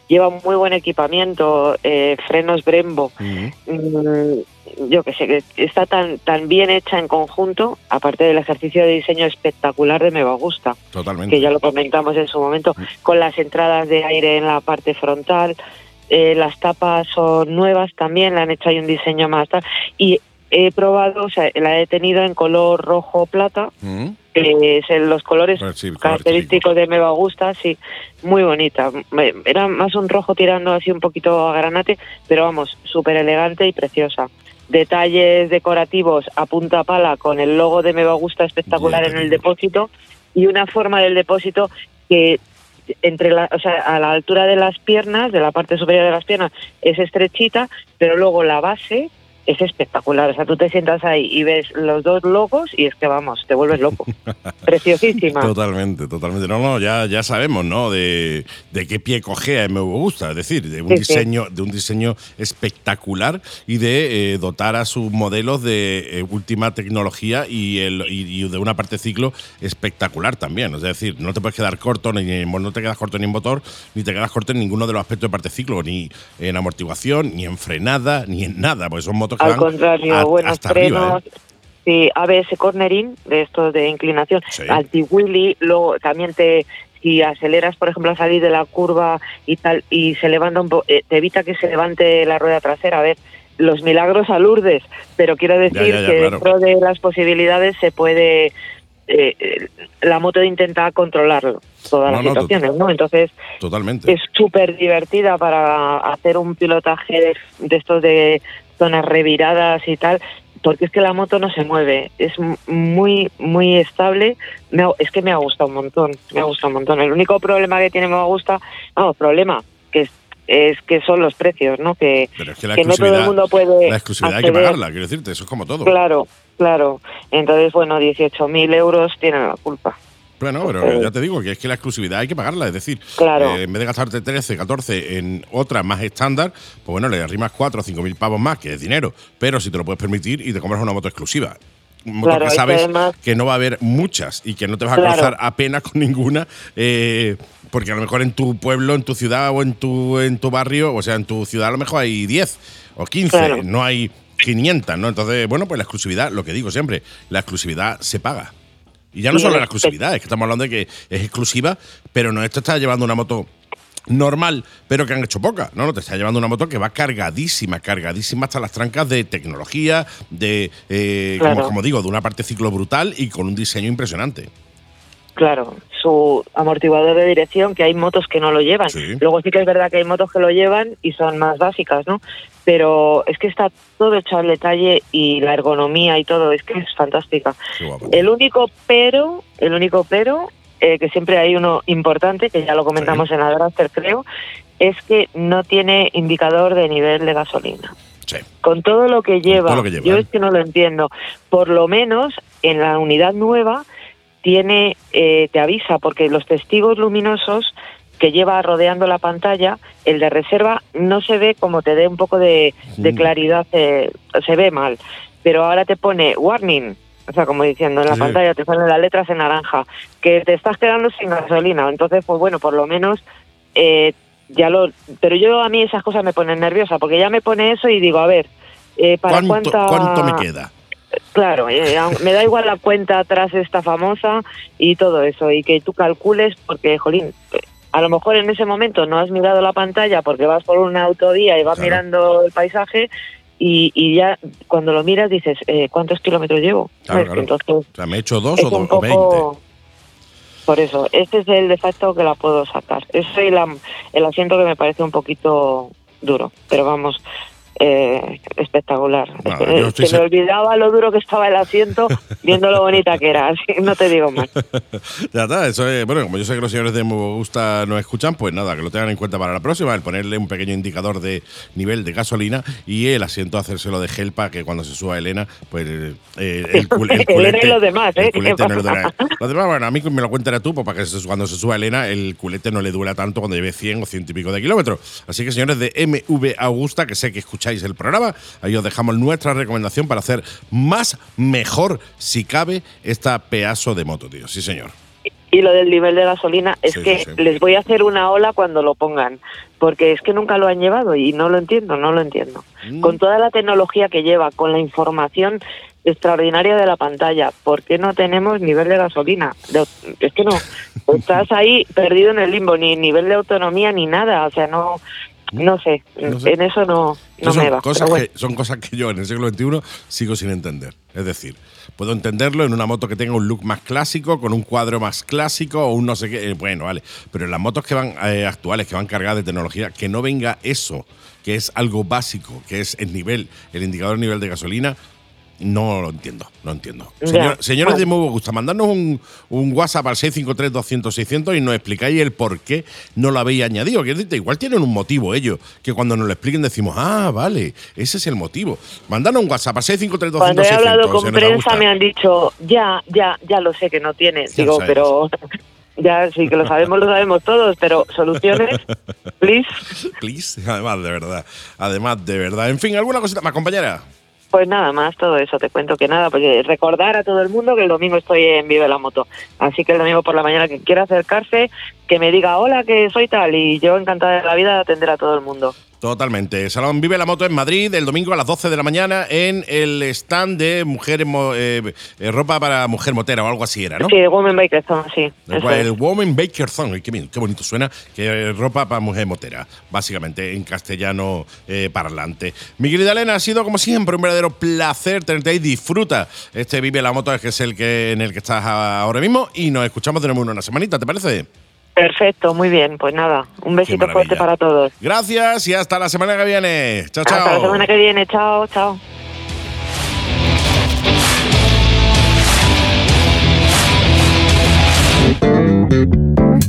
Lleva muy buen equipamiento, eh, frenos Brembo, yo que sé, que está tan, tan bien hecha en conjunto, aparte del ejercicio de diseño espectacular de Me Gusta, Totalmente. que ya lo comentamos en su momento, con las entradas de aire en la parte frontal, eh, las tapas son nuevas también, le han hecho ahí un diseño más tal, y he probado, o sea, la he tenido en color rojo plata, Ujú. que es en los colores sí, característicos de Me Va Gusta, sí, muy bonita. Era más un rojo tirando así un poquito a granate, pero vamos, súper elegante y preciosa. Detalles decorativos a punta pala con el logo de Me Va Gusta espectacular en el depósito y una forma del depósito que entre la, o sea, a la altura de las piernas, de la parte superior de las piernas, es estrechita, pero luego la base es espectacular. O sea, tú te sientas ahí y ves los dos logos y es que vamos, te vuelves loco. Preciosísima. Totalmente, totalmente. No, no, ya, ya sabemos, ¿no? De, de qué pie cogea me gusta, es decir, de un Sí, sí. diseño, de un diseño espectacular y de eh, dotar a sus modelos de eh, última tecnología y, el, y, y de una parte ciclo espectacular también. Es decir, no te puedes quedar corto, ni no te quedas corto ni en motor, ni te quedas corto en ninguno de los aspectos de parte ciclo, ni en amortiguación, ni en frenada, ni en nada, porque son motos que Al van contrario, a- buenos hasta arriba, frenos. ¿eh? Sí, ABS cornering, de estos de inclinación, Sí. anti-wheelie, luego también te si aceleras, por ejemplo, a salir de la curva y tal, y se levanta un poco, te evita que se levante la rueda trasera. A ver, los milagros a Lourdes, pero quiero decir ya, ya, que claro. dentro de las posibilidades se puede, eh, eh, la moto intenta controlarlo, todas No, las no, situaciones, ¿no? Entonces, Totalmente. es súper divertida para hacer un pilotaje de, de estos de zonas reviradas y tal, porque es que la moto no se mueve, es muy, muy estable. Me ha- es que me ha gustado un montón, me ha gustado un montón. El único problema que tiene me gusta, vamos, problema, que es, es que son los precios, ¿no? Que, Pero es que la que no todo el mundo puede. la exclusividad hay que pagarla, quiero decirte, eso es como todo. Claro, claro. Entonces, bueno, 18.000 euros tienen la culpa. Bueno, pero ya te digo que es que la exclusividad hay que pagarla. Es decir, Claro. eh, en vez de gastarte 13, 14 en otra más estándar, pues bueno, le arrimas 4 o 5 mil pavos más, que es dinero. Pero si te lo puedes permitir y te compras una moto exclusiva. Claro, que es que sabes además- que no va a haber muchas y que no te vas a Claro. cruzar apenas con ninguna, eh, porque a lo mejor en tu pueblo, en tu ciudad o en tu, en tu barrio, o sea, en tu ciudad a lo mejor hay 10 o 15, Claro. no hay 500, ¿no? Entonces, bueno, pues la exclusividad, lo que digo siempre, la exclusividad se paga. Y ya no solo la exclusividad, es que estamos hablando de que es exclusiva, pero no esto está llevando una moto normal, pero que han hecho poca. No, no, te está llevando una moto que va cargadísima, cargadísima hasta las trancas de tecnología, de, eh, como digo, de una parte ciclo brutal y con un diseño impresionante. Claro, su amortiguador de dirección, que hay motos que no lo llevan. Sí. Luego sí que es verdad que hay motos que lo llevan y son más básicas, ¿no? Pero es que está todo hecho al detalle y la ergonomía y todo, es que es fantástica. El único pero, el único pero, eh, que siempre hay uno importante, que ya lo comentamos en la Draster, creo, es que no tiene indicador de nivel de gasolina. Sí. Con todo lo que lleva, todo lo que lleva, yo ¿eh? es que no lo entiendo. Por lo menos en la unidad nueva tiene, eh, te avisa, porque los testigos luminosos que lleva rodeando la pantalla, el de reserva no se ve como te dé un poco de, de claridad, eh, se ve mal. Pero ahora te pone warning, o sea, como diciendo en la Sí. pantalla te ponen las letras en naranja, que te estás quedando sin gasolina. Entonces, pues bueno, por lo menos eh, ya lo. Pero yo a mí esas cosas me ponen nerviosa, porque ya me pone eso y digo, a ver, eh, ¿para ¿Cuánto, cuánta- cuánto me queda? Claro, eh, me da igual la cuenta atrás esta famosa y todo eso, y que tú calcules, porque, jolín, a lo mejor en ese momento no has mirado la pantalla porque vas por una autovía y vas Claro. mirando el paisaje y, y ya cuando lo miras dices, eh, ¿cuántos kilómetros llevo? Claro, Es que claro. Entonces, O sea, me he hecho dos o, dos, o 20. poco... Por eso, este es el defecto que la puedo sacar. Ese es la- el asiento que me parece un poquito duro, pero vamos, eh, espectacular. Estoy Se me olvidaba lo duro que estaba el asiento viendo lo bonita que era, así no te digo más. Ya está, eso es, bueno, como yo sé que los señores de Me Gusta no escuchan, pues nada, que lo tengan en cuenta para la próxima, el ponerle un pequeño indicador de nivel de gasolina y el asiento hacérselo de gel para que cuando se suba Elena, pues eh, el, cul- el Elena y culete. los demás, ¿eh? culete. Los demás, bueno, a mí me lo cuentas tú, pues para que cuando se suba Elena, el culete no le duela tanto cuando lleve 100 o 100 y pico de kilómetros. Así que, señores de MV Augusta, que sé que escucháis el programa, ahí os dejamos nuestra recomendación para hacer más, mejor, si cabe, esta pedazo de moto, tío. Sí, señor. Y lo del nivel de gasolina es Sí, que sí, sí. les voy a hacer una ola cuando lo pongan, porque es que nunca lo han llevado y no lo entiendo, no lo entiendo. Mm. Con toda la tecnología que lleva, con la información extraordinaria de la pantalla, ¿por qué no tenemos nivel de gasolina? De- es que no, estás ahí perdido en el limbo, ni nivel de autonomía ni nada, o sea, no, no sé, No sé. en eso no, no son, me va. cosas bueno. que, son cosas que yo en el siglo XXI sigo sin entender. Es decir, puedo entenderlo en una moto que tenga un look más clásico, con un cuadro más clásico o un no sé qué. eh, bueno, vale. Pero en las motos que van eh, actuales, que van cargadas de tecnología, que no venga eso, que es algo básico, que es el nivel, el indicador de nivel de gasolina. No lo entiendo, no entiendo. Señor- señores de. Muy Gusta, mandadnos un, un WhatsApp al 653-200-600 y nos explicáis el por qué no lo habéis añadido. Que igual tienen un motivo ellos, que cuando nos lo expliquen decimos, ah, vale, ese es el motivo. Mandadnos un WhatsApp al 653-200-600. Cuando he hablado con prensa me han dicho, ya, ya, ya lo sé que no tiene. Digo, pero ya sí que lo sabemos, lo sabemos todos, pero soluciones, please. Please, además de verdad, además de verdad. En fin, ¿alguna cosita más, compañera? Pues nada más, todo eso, te cuento que nada, porque recordar a todo el mundo que el domingo estoy en Vive la Moto. Así que el domingo por la mañana, quien quiera acercarse, que me diga hola, que soy tal, y yo encantada de la vida de atender a todo el mundo. Totalmente. Salón Vive la Moto en Madrid el domingo a las 12 de la mañana en el stand de mujeres eh, eh, ropa para mujer motera o algo así era, ¿no? Sí, de Women Bikers Zone, sí. El, el Woman Baker Zone, qué, bien, qué bonito suena, que es ropa para mujer motera, básicamente en castellano eh, parlante. Mi querida Elena, ha sido como siempre un verdadero placer tenerte ahí. Disfruta este Vive la Moto, que es el que en el que estás ahora mismo, y nos escuchamos de nuevo en una semanita, ¿te parece? Perfecto, muy bien, pues nada, un besito fuerte para todos. Gracias y hasta la semana que viene. Chao, chao. Hasta la semana que viene, chao, chao.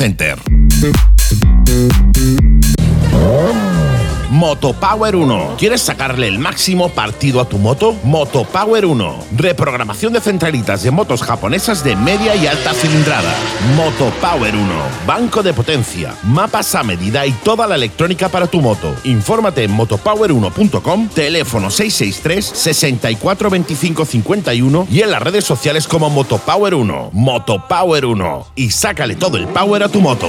Center. Motopower 1. ¿Quieres sacarle el máximo partido a tu moto? Motopower 1. Reprogramación de centralitas de motos japonesas de media y alta cilindrada. Motopower 1. Banco de potencia, mapas a medida y toda la electrónica para tu moto. Infórmate en motopower1.com, teléfono 663 64 25 51 y en las redes sociales como Motopower 1. Motopower 1. Y sácale todo el power a tu moto.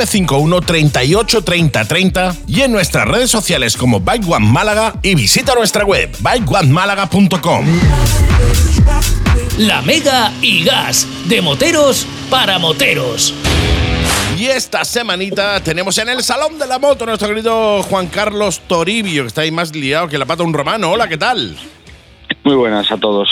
951 38 30 30 y en nuestras redes sociales como Bike One Málaga y visita nuestra web bikeonemálaga.com. La Mega y Gas, de moteros para moteros. Y esta semanita tenemos en el Salón de la Moto nuestro querido Juan Carlos Toribio, que está ahí más liado que la pata de un romano. Hola, ¿qué tal? Muy buenas a todos.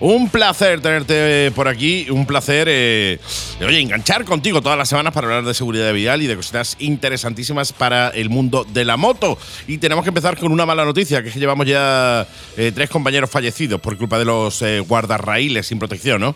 Un placer tenerte por aquí, un placer, eh, oye, enganchar contigo todas las semanas para hablar de seguridad vial y de cositas interesantísimas para el mundo de la moto. Y tenemos que empezar con una mala noticia, que es que llevamos ya eh, tres compañeros fallecidos por culpa de los eh, guardarraíles sin protección, ¿no?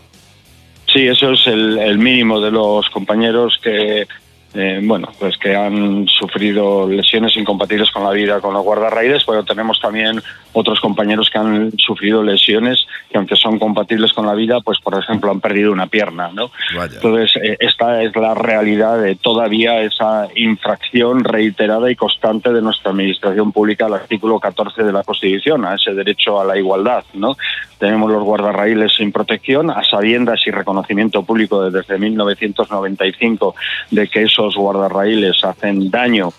Sí, eso es el, el mínimo de los compañeros que eh, bueno, pues que han sufrido lesiones incompatibles con la vida con los guardarraíles, pero tenemos también otros compañeros que han sufrido lesiones que aunque son compatibles con la vida, pues por ejemplo han perdido una pierna, ¿no? Entonces, eh, esta es la realidad de todavía esa infracción reiterada y constante de nuestra administración pública al artículo 14 de la Constitución, a ese derecho a la igualdad, ¿no? Tenemos los guardarraíles sin protección, a sabiendas y reconocimiento público desde 1995 de que eso los guardarraíles hacen daño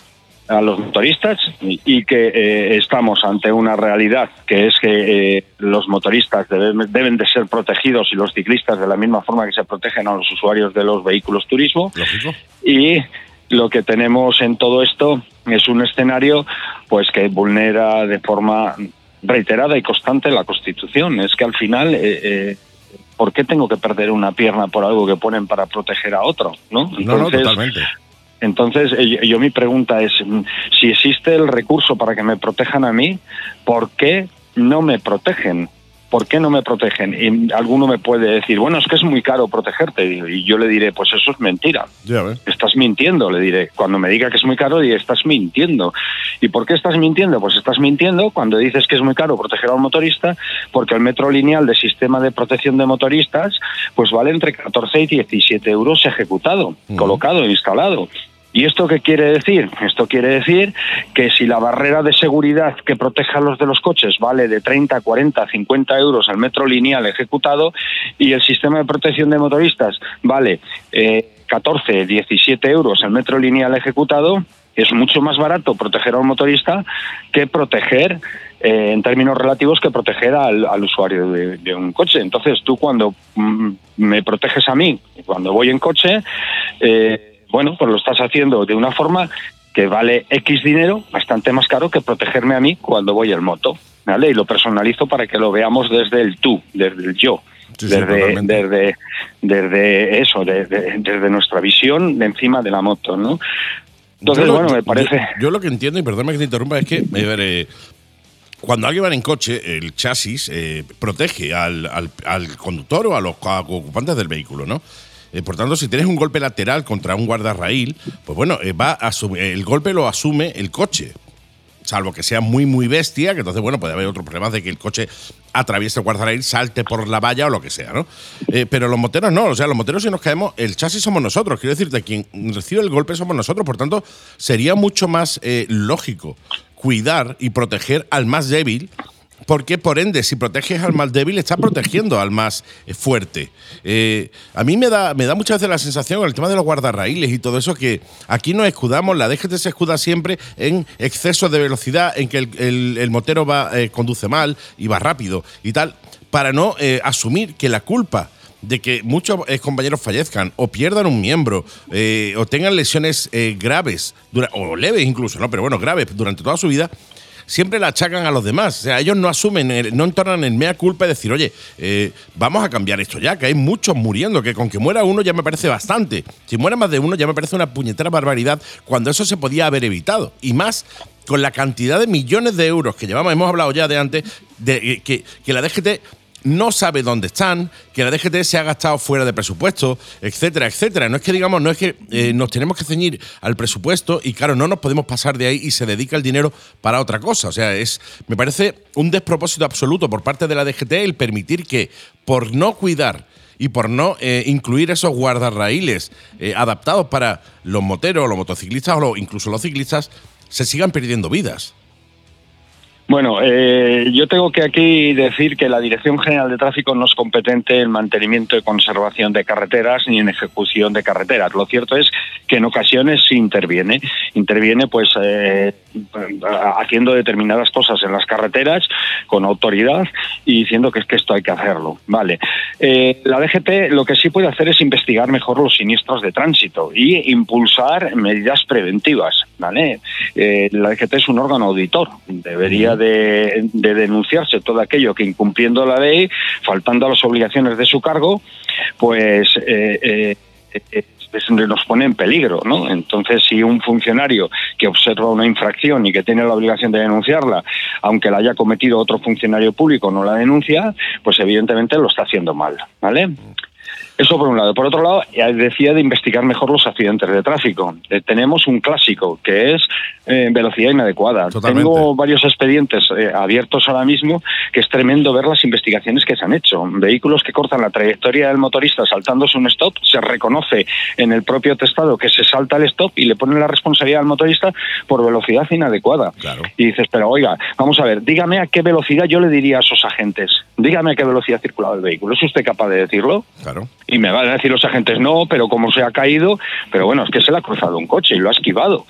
a los motoristas y que eh, estamos ante una realidad que es que eh, los motoristas deben, deben, de ser protegidos y los ciclistas de la misma forma que se protegen a los usuarios de los vehículos turismo. Y lo que tenemos en todo esto es un escenario pues que vulnera de forma reiterada y constante la Constitución. Es que al final eh, ¿por qué tengo que perder una pierna por algo que ponen para proteger a otro? No, Entonces, no, no totalmente. Entonces, yo, yo, mi pregunta es, si existe el recurso para que me protejan a mí, ¿por qué no me protegen? ¿Por qué no me protegen? Y alguno me puede decir, bueno, es que es muy caro protegerte. Y yo le diré, pues eso es mentira. Estás mintiendo, le diré. Cuando me diga que es muy caro, diré, estás mintiendo. ¿Y por qué estás mintiendo? Pues estás mintiendo cuando dices que es muy caro proteger a un motorista, porque el metro lineal del sistema de protección de motoristas, pues vale entre 14 y 17 euros ejecutado, uh -huh. colocado, instalado. ¿Y esto qué quiere decir? Esto quiere decir que si la barrera de seguridad que protege a los de los coches vale de 30, 40, 50 euros el metro lineal ejecutado y el sistema de protección de motoristas vale eh, 14, 17 euros el metro lineal ejecutado, es mucho más barato proteger a un motorista que proteger, eh, en términos relativos, que proteger al, al usuario de, de, un coche. Entonces, tú cuando mm, me proteges a mí, cuando voy en coche, eh, bueno, pues lo estás haciendo de una forma que vale X dinero, bastante más caro que protegerme a mí cuando voy en moto. ¿vale? Y lo personalizo para que lo veamos desde el tú, desde el yo. Sí, desde, sí, desde, desde eso, desde, desde, nuestra visión de encima de la moto, ¿no? Entonces, yo bueno, lo, me parece... Yo, yo, lo que entiendo, y perdóname que te interrumpa, es que, eh, cuando alguien va en coche, el chasis eh, protege al, al, al, conductor o a los ocupantes del vehículo, ¿no? Eh, por tanto, si tienes un golpe lateral contra un guardarraíl, pues bueno, eh, va a el golpe lo asume el coche. Salvo que sea muy, muy bestia, que entonces, bueno, puede haber otro problema de que el coche atraviese el guardarraíl, salte por la valla o lo que sea, ¿no? Eh, pero los moteros no, o sea, los moteros si nos caemos, el chasis somos nosotros. Quiero decirte, quien recibe el golpe somos nosotros. Por tanto, sería mucho más lógico cuidar y proteger al más débil porque por ende, si proteges al más débil, estás protegiendo al más eh, fuerte. Eh, a mí me da, me da muchas veces la sensación, el tema de los guardarraíles y todo eso, que aquí nos escudamos, la DGT se escuda siempre en exceso de velocidad, en que el, motero va, eh, conduce mal y va rápido y tal, para no asumir que la culpa de que muchos compañeros fallezcan o pierdan un miembro eh, o tengan lesiones graves, o leves incluso, ¿no? Pero bueno, graves durante toda su vida, siempre la achacan a los demás. O sea, ellos no asumen, el- no entornan el mea culpa y decir, oye, eh, vamos a cambiar esto ya, que hay muchos muriendo, que con que muera uno ya me parece bastante. Si muere más de uno ya me parece una puñetera barbaridad cuando eso se podía haber evitado. Y más con la cantidad de millones de euros que llevamos, hemos hablado ya de antes, de eh, que, que la DGT no sabe dónde están, que la DGT se ha gastado fuera de presupuesto, etcétera, etcétera. No es que digamos, no es que eh, nos tenemos que ceñir al presupuesto y claro, no nos podemos pasar de ahí y se dedica el dinero para otra cosa. O sea, es, me parece un despropósito absoluto por parte de la DGT el permitir que por no cuidar y por no eh, incluir esos guardarraíles eh, adaptados para los moteros, los motociclistas o incluso los ciclistas, se sigan perdiendo vidas. Bueno, eh, yo tengo que aquí decir que la Dirección General de Tráfico no es competente en mantenimiento y conservación de carreteras ni en ejecución de carreteras. Lo cierto es que en ocasiones sí interviene. Interviene pues eh, haciendo determinadas cosas en las carreteras con autoridad y diciendo que es que esto hay que hacerlo. Vale. Eh, la DGT lo que sí puede hacer es investigar mejor los siniestros de tránsito y impulsar medidas preventivas. ¿vale? Eh, la DGT es un órgano auditor. Debería de, de denunciarse todo aquello que incumpliendo la ley, faltando a las obligaciones de su cargo, pues eh, nos pone en peligro, ¿no? Entonces, si un funcionario que observa una infracción y que tiene la obligación de denunciarla, aunque la haya cometido otro funcionario público, no la denuncia, pues evidentemente lo está haciendo mal, ¿vale? Eso por un lado. Por otro lado, decía de investigar mejor los accidentes de tráfico. Eh, tenemos un clásico que es eh, velocidad inadecuada. Totalmente. Tengo varios expedientes eh, abiertos ahora mismo que es tremendo ver las investigaciones que se han hecho. Vehículos que cortan la trayectoria del motorista saltándose un stop, se reconoce en el propio testado que se salta el stop y le ponen la responsabilidad al motorista por velocidad inadecuada. Claro. Y dices, pero oiga, vamos a ver, dígame a qué velocidad yo le diría a esos agentes. Dígame a qué velocidad circulaba el vehículo. ¿Es usted capaz de decirlo? Claro. Y me van a decir los agentes, no, pero como se ha caído, pero bueno, es que se le ha cruzado un coche y lo ha esquivado.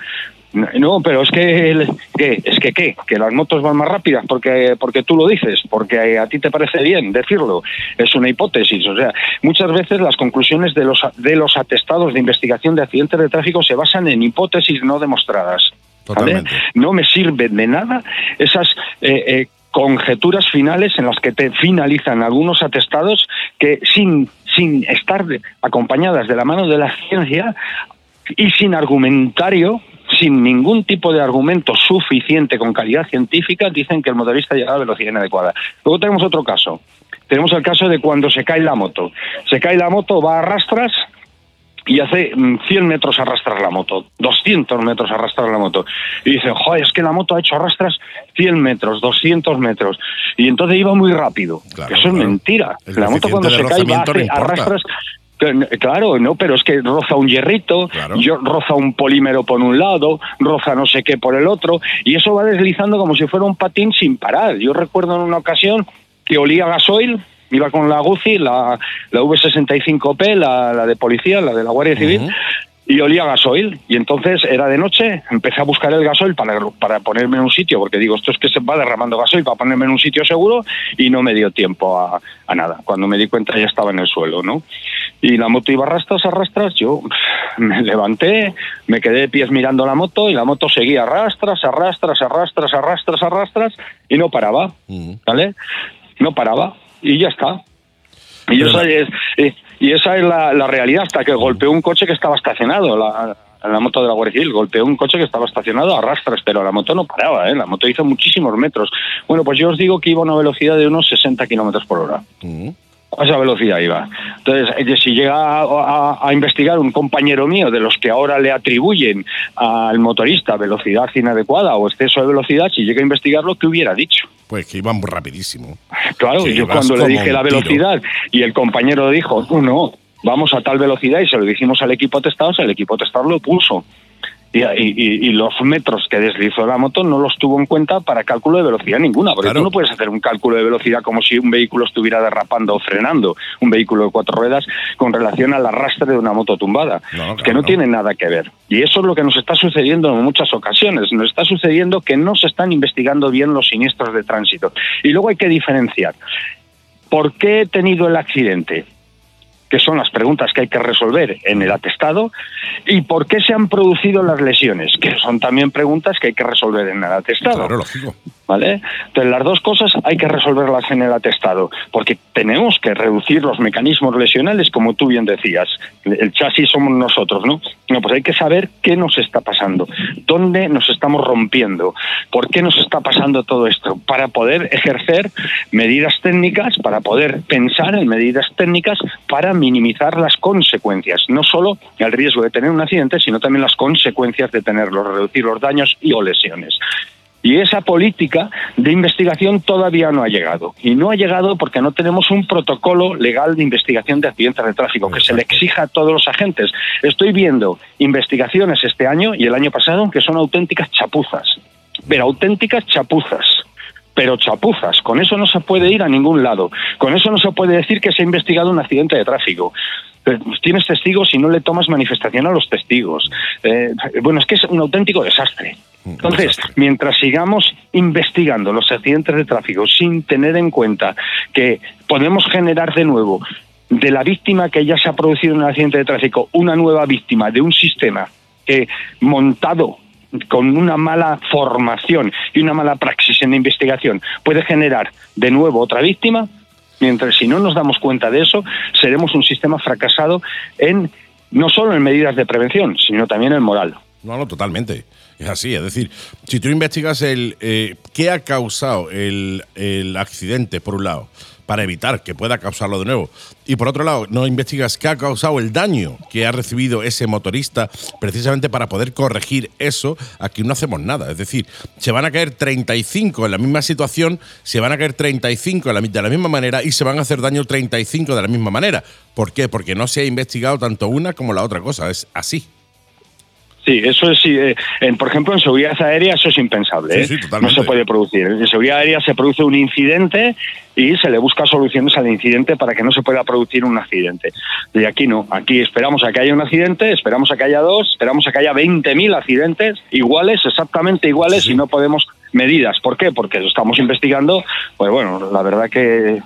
No, pero es que, el- ¿qué? ¿Es que qué? Que las motos van más rápidas porque, porque tú lo dices, porque a ti te parece bien decirlo. Es una hipótesis. O sea, muchas veces las conclusiones de los, de los atestados de investigación de accidentes de tráfico se basan en hipótesis no demostradas. No me sirven de nada esas eh, eh, conjeturas finales en las que te finalizan algunos atestados que sin, sin estar acompañadas de la mano de la ciencia y sin argumentario, sin ningún tipo de argumento suficiente con calidad científica, dicen que el motorista llega a velocidad inadecuada. Luego tenemos otro caso. Tenemos el caso de cuando se cae la moto. Se cae la moto, va a rastras, y hace mm, 100 metros arrastrar la moto, 200 metros arrastrar la moto. Y dice, joder, es que la moto ha hecho arrastras 100 metros, 200 metros. Y entonces iba muy rápido. Claro, Eso es mentira. El La moto cuando se cae va no importa. arrastras... Claro, no, pero es que roza un hierrito, Claro. yo- roza un polímero por un lado, roza no sé qué por el otro, y eso va deslizando como si fuera un patín sin parar. Yo recuerdo en una ocasión que olía gasoil, iba con la Guzzi, la, la V65P, la, la de policía, la de la Guardia Civil, y olía gasoil. Y entonces era de noche, empecé a buscar el gasoil para, para ponerme en un sitio, porque digo, esto es que se va derramando gasoil para ponerme en un sitio seguro, y no me dio tiempo a, a nada. Cuando me di cuenta ya estaba en el suelo, ¿no? Y la moto iba arrastras, arrastras, yo me levanté, me quedé de pies mirando la moto, y la moto seguía arrastras, arrastras, arrastras, arrastras, arrastras, y no paraba. ¿vale? No paraba, y ya está. Y esa es, eh, y esa es la, la realidad hasta que golpeó un coche que estaba estacionado, la, la moto de la Guardia Civil, golpeó un coche que estaba estacionado a rastras, pero la moto no paraba, ¿eh? la moto hizo muchísimos metros. Bueno, pues yo os digo que iba a una velocidad de unos 60 kilómetros por hora. Ujú. A esa velocidad iba. Entonces, eh, si llega a, a- a investigar un compañero mío de los que ahora le atribuyen al motorista velocidad inadecuada o exceso de velocidad, si llega a investigarlo, ¿qué hubiera dicho? Pues que iban rapidísimo. Claro, yo cuando le dije la velocidad y el compañero dijo, no, no, vamos a tal velocidad y se lo dijimos al equipo testado, el equipo testado lo puso. Y, y- y- y los metros que deslizó la moto no los tuvo en cuenta para cálculo de velocidad ninguna, porque Claro. tú no puedes hacer un cálculo de velocidad como si un vehículo estuviera derrapando o frenando, un vehículo de cuatro ruedas, con relación al arrastre de una moto tumbada. No, que no no. tiene nada que ver. Y eso es lo que nos está sucediendo en muchas ocasiones. Nos está sucediendo que no se están investigando bien los siniestros de tránsito. Y luego hay que diferenciar. ¿Por qué he tenido el accidente? Que son las preguntas que hay que resolver en el atestado, y por qué se han producido las lesiones, que son también preguntas que hay que resolver en el atestado. Claro, lógico. ¿Vale? Entonces, las dos cosas hay que resolverlas en el atestado, porque tenemos que reducir los mecanismos lesionales, como tú bien decías. El chasis somos nosotros, ¿no? No, pues hay que saber qué nos está pasando, dónde nos estamos rompiendo, por qué nos está pasando todo esto, para poder ejercer medidas técnicas, para poder pensar en medidas técnicas para minimizar las consecuencias, no solo el riesgo de tener un accidente, sino también las consecuencias de tenerlo, reducir los daños y o lesiones. Y esa política de investigación todavía no ha llegado. Y no ha llegado porque no tenemos un protocolo legal de investigación de accidentes de tráfico que se le exija a todos los agentes. Estoy viendo investigaciones este año y el año pasado que son auténticas chapuzas, pero auténticas chapuzas pero chapuzas. Con eso no se puede ir a ningún lado. Con eso no se puede decir que se ha investigado un accidente de tráfico. Eh, Tienes testigos y no le tomas manifestación a los testigos. Eh, bueno, es que es un auténtico desastre. Entonces, mientras sigamos investigando los accidentes de tráfico sin tener en cuenta que podemos generar de nuevo de la víctima que ya se ha producido en un accidente de tráfico una nueva víctima de un sistema que montado con una mala formación y una mala praxis en la investigación puede generar de nuevo otra víctima, mientras si no nos damos cuenta de eso, seremos un sistema fracasado en no solo en medidas de prevención, sino también en moral. No, no, totalmente. Es así, es decir, si tú investigas el eh, qué ha causado el, el accidente, por un lado, para evitar que pueda causarlo de nuevo. Y por otro lado, no investigas qué ha causado el daño que ha recibido ese motorista, precisamente para poder corregir eso, aquí no hacemos nada. Es decir, se van a caer 35 en la misma situación, se van a caer 35 de la, misma manera y se van a hacer daño 35 de la misma manera. ¿Por qué? Porque no se ha investigado tanto una como la otra cosa. Es así. Sí, eso es, eh, en, por ejemplo, en seguridad aérea eso es impensable. ¿eh? Sí, sí, no se puede producir. En seguridad aérea se produce un incidente y se le busca soluciones al incidente para que no se pueda producir un accidente. Y aquí no, aquí esperamos a que haya un accidente, esperamos a que haya dos, esperamos a que haya 20.000 accidentes iguales, exactamente iguales, y no podemos medidas. ¿Por qué? Porque estamos investigando, pues bueno, la verdad que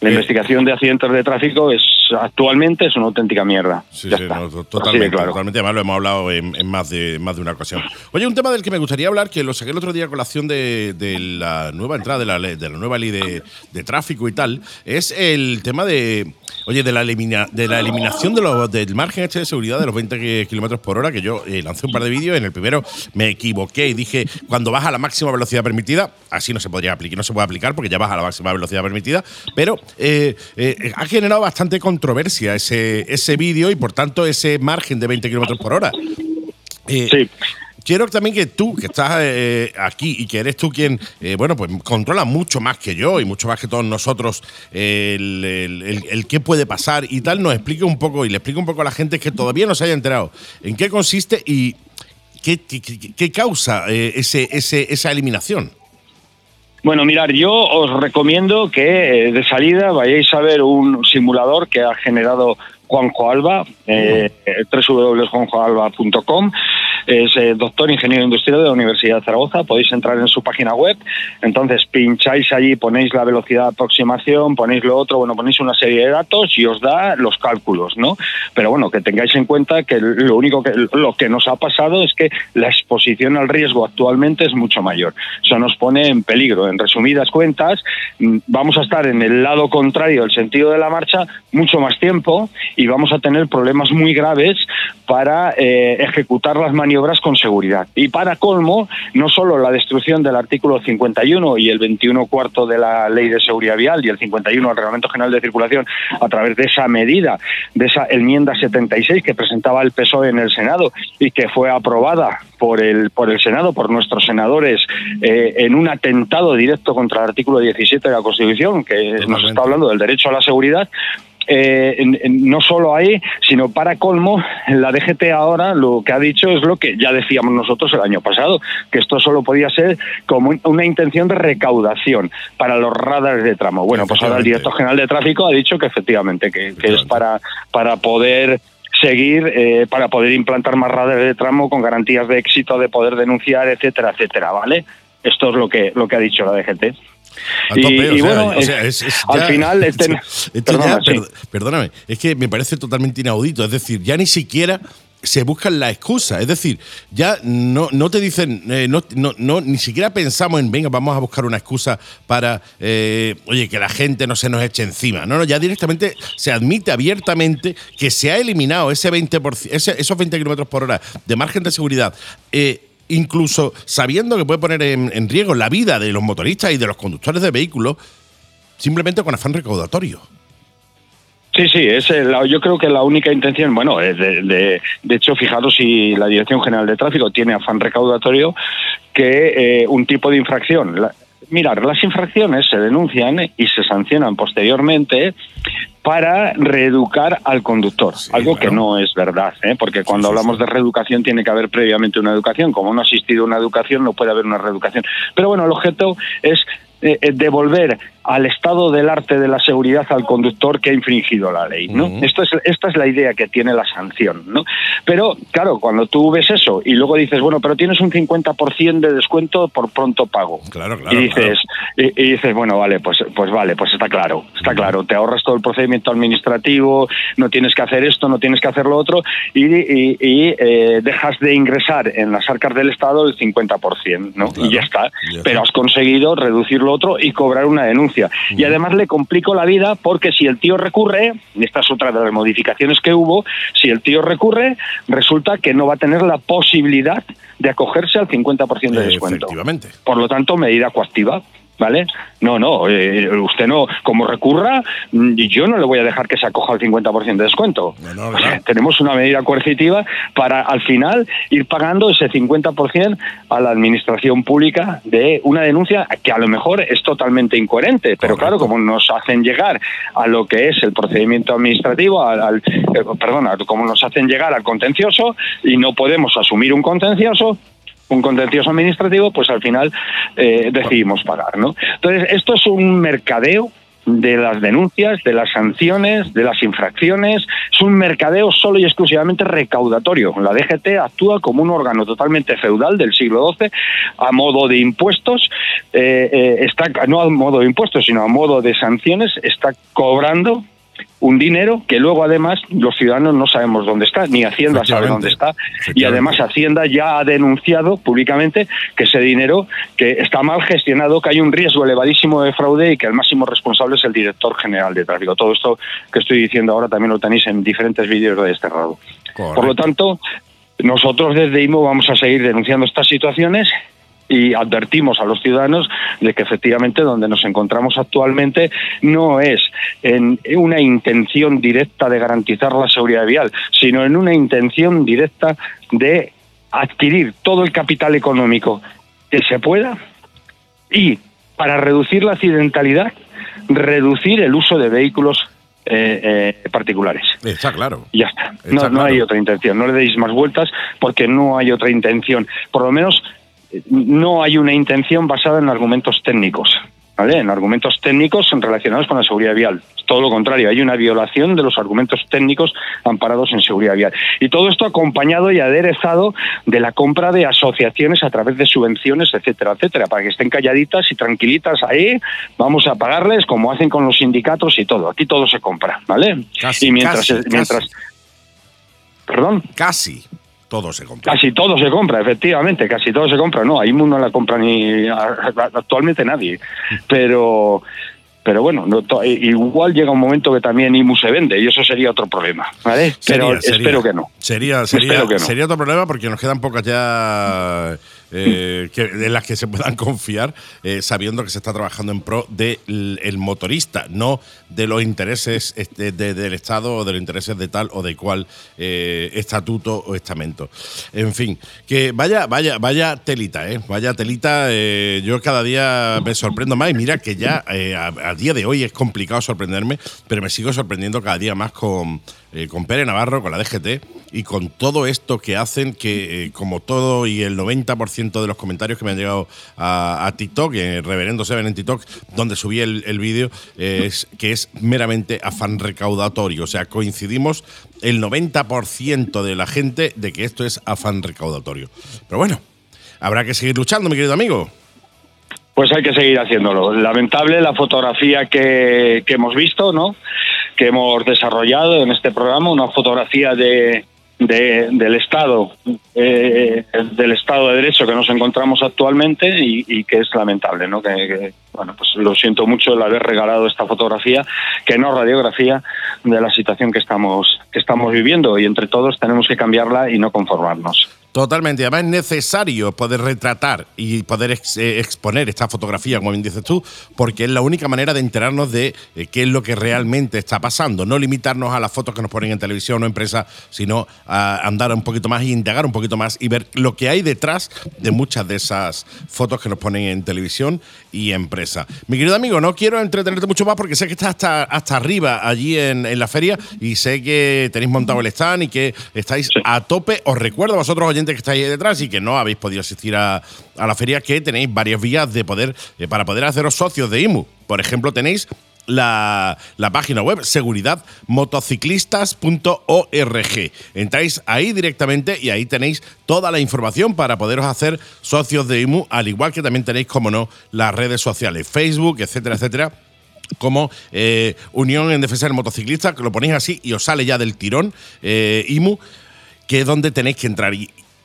la Eh. investigación de accidentes de tráfico es actualmente es una auténtica mierda. Sí, Ya sí, está. no, totalmente, claro. totalmente. Además, lo hemos hablado en, en más, de, más de una ocasión. Oye, un tema del que me gustaría hablar, que lo saqué el otro día a colación de, de la nueva entrada de la, ley- de la nueva ley de, de tráfico y tal, es el tema de, oye, de la, elimina- de la eliminación de los, del margen este de seguridad de los 20 kilómetros por hora, que yo eh, lancé un par de vídeos. En el primero me equivoqué y dije, cuando baja a la máxima velocidad permitida, así no se podría aplicar, no se puede aplicar porque ya baja a la máxima velocidad permitida, pero eh, eh, ha generado bastante controversia ese, ese vídeo y por tanto ese margen de 20 kilómetros por hora. Eh, Sí. Quiero también que tú, que estás eh, aquí y que eres tú quien, eh, bueno, pues controla mucho más que yo y mucho más que todos nosotros eh, el, el- el- el qué puede pasar y tal, nos explique un poco y le explique un poco a la gente que todavía no se haya enterado en qué consiste y qué, qué- qué- qué causa ese, ese, esa eliminación. Bueno, mirar, yo os recomiendo que eh, de salida vayáis a ver un simulador que ha generado Juanjo Alba, eh, www.juanjoalba.com. Es eh, doctor ingeniero industrial de la Universidad de Zaragoza. Podéis entrar en su página web. Entonces pincháis allí, ponéis la velocidad de aproximación, ponéis lo otro, bueno, ponéis una serie de datos y os da los cálculos, ¿no? Pero bueno, que tengáis en cuenta que lo único que lo que nos ha pasado es que la exposición al riesgo actualmente es mucho mayor. Eso nos pone en peligro. En resumidas cuentas, mm, vamos a estar en el lado contrario del sentido de la marcha mucho más tiempo y vamos a tener problemas muy graves para eh, ejecutar las maniobras con seguridad. Y para colmo, no solo la destrucción del artículo 51 y el 21 cuarto de la Ley de Seguridad Vial y el 51 del Reglamento General de Circulación a través de esa medida, de esa enmienda 76 que presentaba el PSOE en el Senado y que fue aprobada por el, por el Senado, por nuestros senadores, eh, en un atentado directo contra el artículo 17 de la Constitución, que nos está hablando del derecho a la seguridad, eh, en- en- no solo ahí, sino para colmo, la DGT ahora lo que ha dicho es lo que ya decíamos nosotros el año pasado, que esto solo podía ser como un- una intención de recaudación para los radares de tramo. Bueno, pues ahora el director general de tráfico ha dicho que efectivamente, que, que es para, para poder seguir, eh, para poder implantar más radares de tramo con garantías de éxito, de poder denunciar, etcétera, etcétera, ¿vale? Esto es lo que, lo que ha dicho la DGT. Y- y bueno, o sea, es- es al ya- final, este- esto perdona, ya, sí. per- perdóname, es que me parece totalmente inaudito. Es decir, ya ni siquiera se buscan la excusa. Es decir, ya no, no te dicen, eh, no, no, no, ni siquiera pensamos en, venga, vamos a buscar una excusa para, eh, oye, que la gente no se nos eche encima. No, no, ya directamente se admite abiertamente que se ha eliminado ese 20%, ese- esos 20 kilómetros por hora de margen de seguridad. eh, incluso sabiendo que puede poner en, en riesgo la vida de los motoristas y de los conductores de vehículos, simplemente con afán recaudatorio. Sí, sí, es eh, yo creo que la única intención, bueno, de, de, de hecho, fijaros si la Dirección General de Tráfico tiene afán recaudatorio que eh, un tipo de infracción. Mirar, las infracciones se denuncian y se sancionan posteriormente para reeducar al conductor, Sí, algo claro. que no es verdad, ¿eh? porque cuando sí, hablamos de reeducación tiene que haber previamente una educación, como no ha existido una educación no puede haber una reeducación. Pero bueno, el objeto es eh, eh, devolver al estado del arte de la seguridad al conductor que ha infringido la ley, ¿no? Ujú. Esto es, esta es la idea que tiene la sanción, ¿no? Pero, claro, cuando tú ves eso y luego dices, bueno, pero tienes un 50% de descuento por pronto pago. Claro, claro. y dices, y, y dices, bueno, vale, pues, pues vale, pues está claro, está claro, te ahorras todo el procedimiento administrativo, no tienes que hacer esto, no tienes que hacer lo otro, y, y- y, eh, dejas de ingresar en las arcas del Estado el 50%, ¿no? Claro, y ya está. ya Pero has conseguido reducir lo otro y cobrar una denuncia. Y además le complico la vida porque si el tío recurre, y esta es otra de las modificaciones que hubo, si el tío recurre, resulta que no va a tener la posibilidad de acogerse al 50% de descuento. Por lo tanto, medida coactiva. ¿Vale? No, no, eh, usted no, como recurra, mm, yo no le voy a dejar que se acoja al 50% de descuento. No, no, O sea, no. tenemos una medida coercitiva para al final ir pagando ese 50% a la administración pública de una denuncia que a lo mejor es totalmente incoherente, pero Correcto. claro, como nos hacen llegar a lo que es el procedimiento administrativo, al, al- eh, perdona, como nos hacen llegar al contencioso y no podemos asumir un contencioso, un contencioso administrativo, pues al final eh, decidimos pagar, ¿no? Entonces, esto es un mercadeo de las denuncias, de las sanciones, de las infracciones. Es un mercadeo solo y exclusivamente recaudatorio. La DGT actúa como un órgano totalmente feudal del siglo XII a modo de impuestos, eh, eh, está no a modo de impuestos, sino a modo de sanciones, está cobrando un dinero que luego además los ciudadanos no sabemos dónde está, ni Hacienda sabe dónde está, y además Hacienda ya ha denunciado públicamente que ese dinero que está mal gestionado, que hay un riesgo elevadísimo de fraude y que el máximo responsable es el director general de tráfico. Todo esto que estoy diciendo ahora también lo tenéis en diferentes vídeos de Desterrado. Por lo Correcto. tanto, nosotros desde IMO vamos a seguir denunciando estas situaciones y advertimos a los ciudadanos de que efectivamente donde nos encontramos actualmente no es en una intención directa de garantizar la seguridad vial, sino en una intención directa de adquirir todo el capital económico que se pueda y para reducir la accidentalidad, reducir el uso de vehículos eh, eh, particulares. Está claro. Ya está. Está No, no claro. hay otra intención. No le deis más vueltas porque no hay otra intención. Por lo menos no hay una intención basada en argumentos técnicos. ¿Vale? En argumentos técnicos relacionados con la seguridad vial. Todo lo contrario, hay una violación de los argumentos técnicos amparados en seguridad vial. Y todo esto acompañado y aderezado de la compra de asociaciones a través de subvenciones, etcétera, etcétera, para que estén calladitas y tranquilitas ahí. Vamos a pagarles como hacen con los sindicatos y todo. Aquí todo se compra, ¿vale? Casi, y mientras, casi, mientras, casi. perdón. Casi todo se compra. Casi todo se compra, efectivamente, casi todo se compra. No, ahí no la compra ni actualmente nadie. Pero pero bueno, no to- igual llega un momento que también IMU se vende y eso sería otro problema, ¿vale? Pero Sería, sería. espero que no. Sería, sería, Espero que no. sería otro problema porque nos quedan pocas ya eh, que, en las que se puedan confiar, eh, sabiendo que se está trabajando en pro del el motorista, no de los intereses este, de- del Estado o de los intereses de tal o de cual eh, estatuto o estamento. En fin, que vaya, vaya, vaya telita, ¿eh? Vaya telita. eh, yo cada día me sorprendo más y mira que ya a día de hoy es complicado sorprenderme, pero me sigo sorprendiendo cada día más con, eh, con Pere Navarro, con la DGT y con todo esto que hacen, que eh, como todo y el 90% de los comentarios que me han llegado a, TikTok, en Reverendo Seven en TikTok, donde subí el, el vídeo, eh, es que es meramente afán recaudatorio. O sea, coincidimos el 90% de la gente de que esto es afán recaudatorio. Pero bueno, habrá que seguir luchando, mi querido amigo. pues hay que seguir haciéndolo. Lamentable la fotografía que hemos visto, ¿no? Que hemos desarrollado en este programa, una fotografía de, de- del Estado, eh, del Estado de Derecho que nos encontramos actualmente y, que es lamentable, ¿no? Que, que, bueno, pues lo siento mucho el haber regalado esta fotografía, que no radiografía de la situación que estamos que estamos viviendo y entre todos tenemos que cambiarla y no conformarnos. Totalmente. Además, es necesario poder retratar y poder ex- eh, exponer esta fotografía, como bien dices tú, porque es la única manera de enterarnos de eh, qué es lo que realmente está pasando. No limitarnos a las fotos que nos ponen en televisión o en prensa, sino a andar un poquito más y indagar un poquito más y ver lo que hay detrás de muchas de esas fotos que nos ponen en televisión y en prensa. Mi querido amigo, no quiero entretenerte mucho más porque sé que estás hasta, hasta arriba allí en, en la feria y sé que tenéis montado el stand y que estáis a tope. Os recuerdo a vosotros, que estáis ahí detrás y que no habéis podido asistir a, a la feria, que tenéis varias vías de poder eh, para poder haceros socios de IMU. Por ejemplo, tenéis la, la página web seguridadmotociclistas.org. Entráis ahí directamente y ahí tenéis toda la información para poderos hacer socios de IMU, al igual que también tenéis, como no, las redes sociales, Facebook, etcétera, etcétera como eh, Unión en Defensa del Motociclista, que lo ponéis así y os sale ya del tirón, eh, IMU, que es donde tenéis que entrar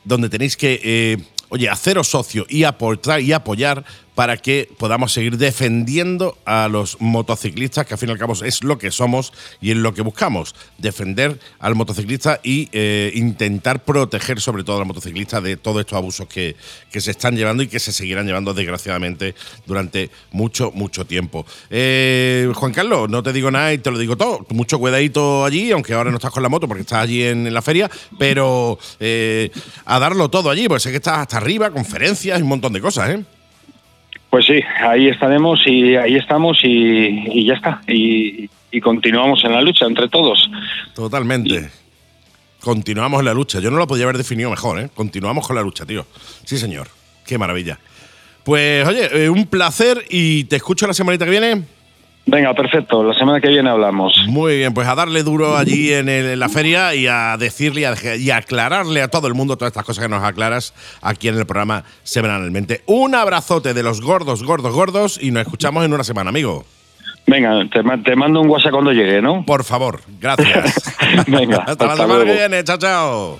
donde tenéis que, eh, oye, haceros socio y aportar y apoyar para que podamos seguir defendiendo a los motociclistas, que al fin y al cabo es lo que somos y es lo que buscamos, defender al motociclista y eh, intentar proteger sobre todo al motociclista de todos estos abusos que, que se están llevando y que se seguirán llevando desgraciadamente durante mucho, mucho tiempo. Eh, Juan Carlos, no te digo nada y te lo digo todo, mucho cuidadito allí, aunque ahora no estás con la moto porque estás allí en, la feria, pero eh, a darlo todo allí, porque sé que estás hasta arriba, conferencias y un montón de cosas, ¿eh? Pues sí, ahí estaremos y ahí estamos y, y ya está. Y, y continuamos en la lucha entre todos. Totalmente. Continuamos en la lucha. Yo no lo podía haber definido mejor, ¿eh? Continuamos con la lucha, tío. Sí, señor. Qué maravilla. Pues, oye, eh, un placer y te escucho la semanita que viene. Venga, perfecto. La semana que viene hablamos. Muy bien, pues a darle duro allí en, el- en la feria y a decirle y a, y aclararle a todo el mundo todas estas cosas que nos aclaras aquí en el programa semanalmente. Un abrazote de los gordos, gordos, gordos y nos escuchamos en una semana, amigo. Venga, te, ma- te mando un WhatsApp cuando llegue, ¿no? Por favor, gracias. Venga, hasta, la semana que viene. Chao, chao.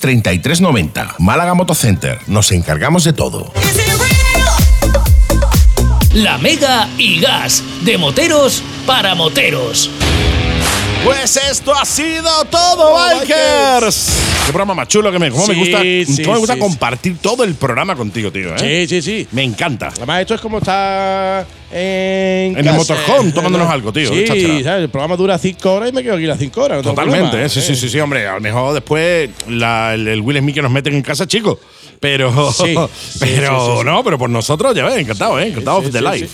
33 90. Málaga Motocenter, nos encargamos de todo. La Mega y Gas, de moteros para moteros. Pues esto ha sido todo, Bikers. Qué programa más chulo que me. Cómo me gusta, sí, cómo me gusta sí, compartir todo el programa contigo, tío. ¿eh? Sí, sí, sí. Me encanta. Además, esto es como estar en. En el motorhome, tomándonos algo, tío, Sí. El programa dura cinco horas y me quedo aquí las cinco horas. no Totalmente, ¿eh? sí, sí, ¿eh? sí, sí, hombre. A lo mejor después la- el, el Will Smith que nos meten en casa, chicos. Pero, Sí, pero no, pero por nosotros, ya ves, encantado, ¿eh? Encantado de life.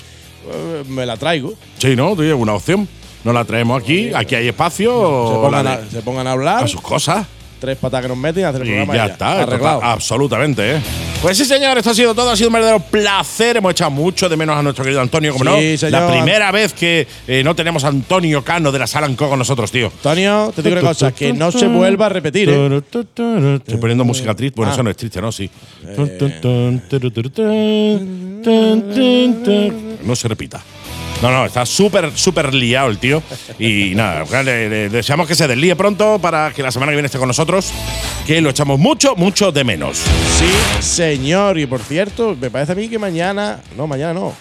Eh, Me la traigo. Sí, ¿no? Tío, una opción. Nos la traemos aquí, aquí hay espacio. Se pongan, la a, de- se pongan a hablar. a sus cosas. Tres patas que nos meten y hacer el Y programa. ya está, Arreglado. está absolutamente, ¿eh? Pues sí, señor, esto ha sido todo, ha sido un verdadero placer. Hemos echado mucho de menos a nuestro querido Antonio, como Sí, no. señor. La primera vez que eh, no tenemos a Antonio Cano de la Salanco con nosotros, tío. Antonio, te digo una cosa, que no se vuelva a repetir, ¿eh? Estoy poniendo música triste. Bueno, Ah. eso no es triste, ¿no? Sí. No se repita. No, no, está súper, súper liado el tío. Y nada, le, deseamos que se deslíe pronto para que la semana que viene esté con nosotros, que lo echamos mucho, mucho de menos. Sí, señor. Y por cierto, me parece a mí que mañana. No, mañana no.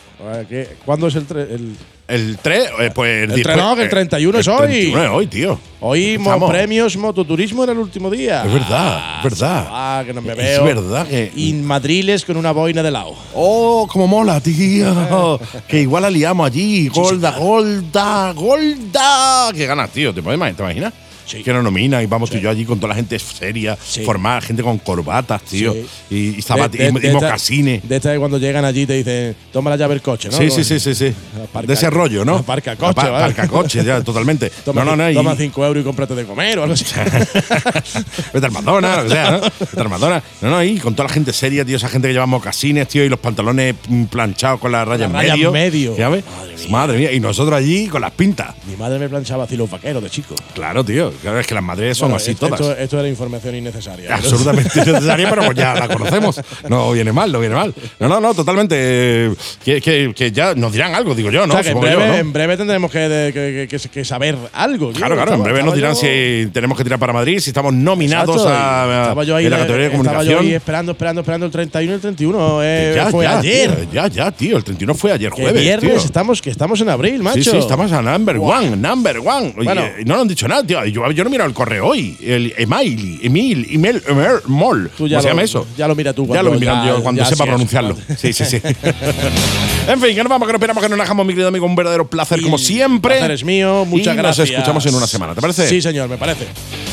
¿Cuándo es el, el El 3, eh, pues. El después- tre- no, que el 31 es hoy. 31 es hoy, tío. Hoy mo- premios mototurismo era el último día. Es verdad, es verdad. Ah, que no me Es veo. verdad que- Y madriles con una boina de lado. Oh, cómo mola, tío. que igual la liamos allí. Golda, Golda, Golda. Qué ganas, tío. ¿Te, puedes ¿te imaginas? Sí. Que nos nomina y vamos tú y yo allí con toda la gente seria, Sí. formada, gente con corbatas, tío. Y, y, zabati- De- de- y- mocasines. De esta de cuando llegan allí te dicen, toma la llave del coche, ¿no? Sí, sí, sí, sí, sí. Aparca- de ese rollo, ¿no? Aparca coche, Apa- ¿vale? Aparca coche, ya, totalmente. Toma, no, no, no. toma 5 euros y cómprate de comer o algo así. Vete al Madonna, lo que sea, ¿no? Vete al Madonna. No, no, y con toda la gente seria, tío, esa gente que lleva mocasines, tío, y los pantalones mm, planchados con las rayas en raya en medio. medio. ¿sabes? Madre mía. Y nosotros allí con las pintas. Mi madre me planchaba así los vaqueros de chico. Claro, tío. Claro, es que las madres son Bueno, así esto, todas. Esto, era información innecesaria. Absolutamente innecesaria, pero pues ya la conocemos. No viene mal, no viene mal. No, no, no, totalmente. eh, Que, que- que ya nos dirán algo, digo yo, ¿no? O sea, que en breve, yo, ¿no? en breve tendremos que, que- que- que- que saber algo. Claro, claro, en breve nos dirán yo- si tenemos que tirar para Madrid, si estamos nominados Exacto, a, a- estaba yo ahí en la categoría de Estaba yo comunicación. ahí esperando, esperando, esperando el 31 y el 31. eh, Ya, fue ya, ayer. tío, ya, ya, tío. El 31 fue ayer Que jueves. viernes tío. estamos, que estamos en abril, macho. Sí, sí, estamos a number one, number one. Oye, Bueno. no nos han dicho nada, tío. Yo, yo no he mirado el correo hoy. El email, Emil, email, email, mol. Ya ¿Cómo se lo- llama eso? ya lo mira tú Ya cuando lo voy mirando ya- yo cuando ya sepa sí es. pronunciarlo. Sí, sí, sí. en fin, que nos vamos, que nos esperamos, que nos dejamos, mi querido amigo. Un verdadero placer, Y como siempre. El placer es mío, muchas y gracias. Nos escuchamos en una semana, ¿te parece? Sí, señor, me parece.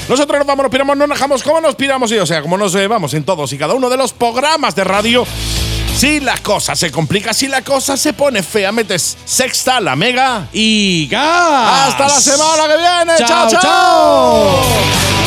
Nosotros nos vamos, nos piramos, nos dejamos como nos piramos y, o sea, como nos llevamos en todos y cada uno de los programas de radio. Si la cosa se complica, si la cosa se pone fea, metes sexta, la mega. Y gas. Hasta la semana que viene. Chao, chao. chao.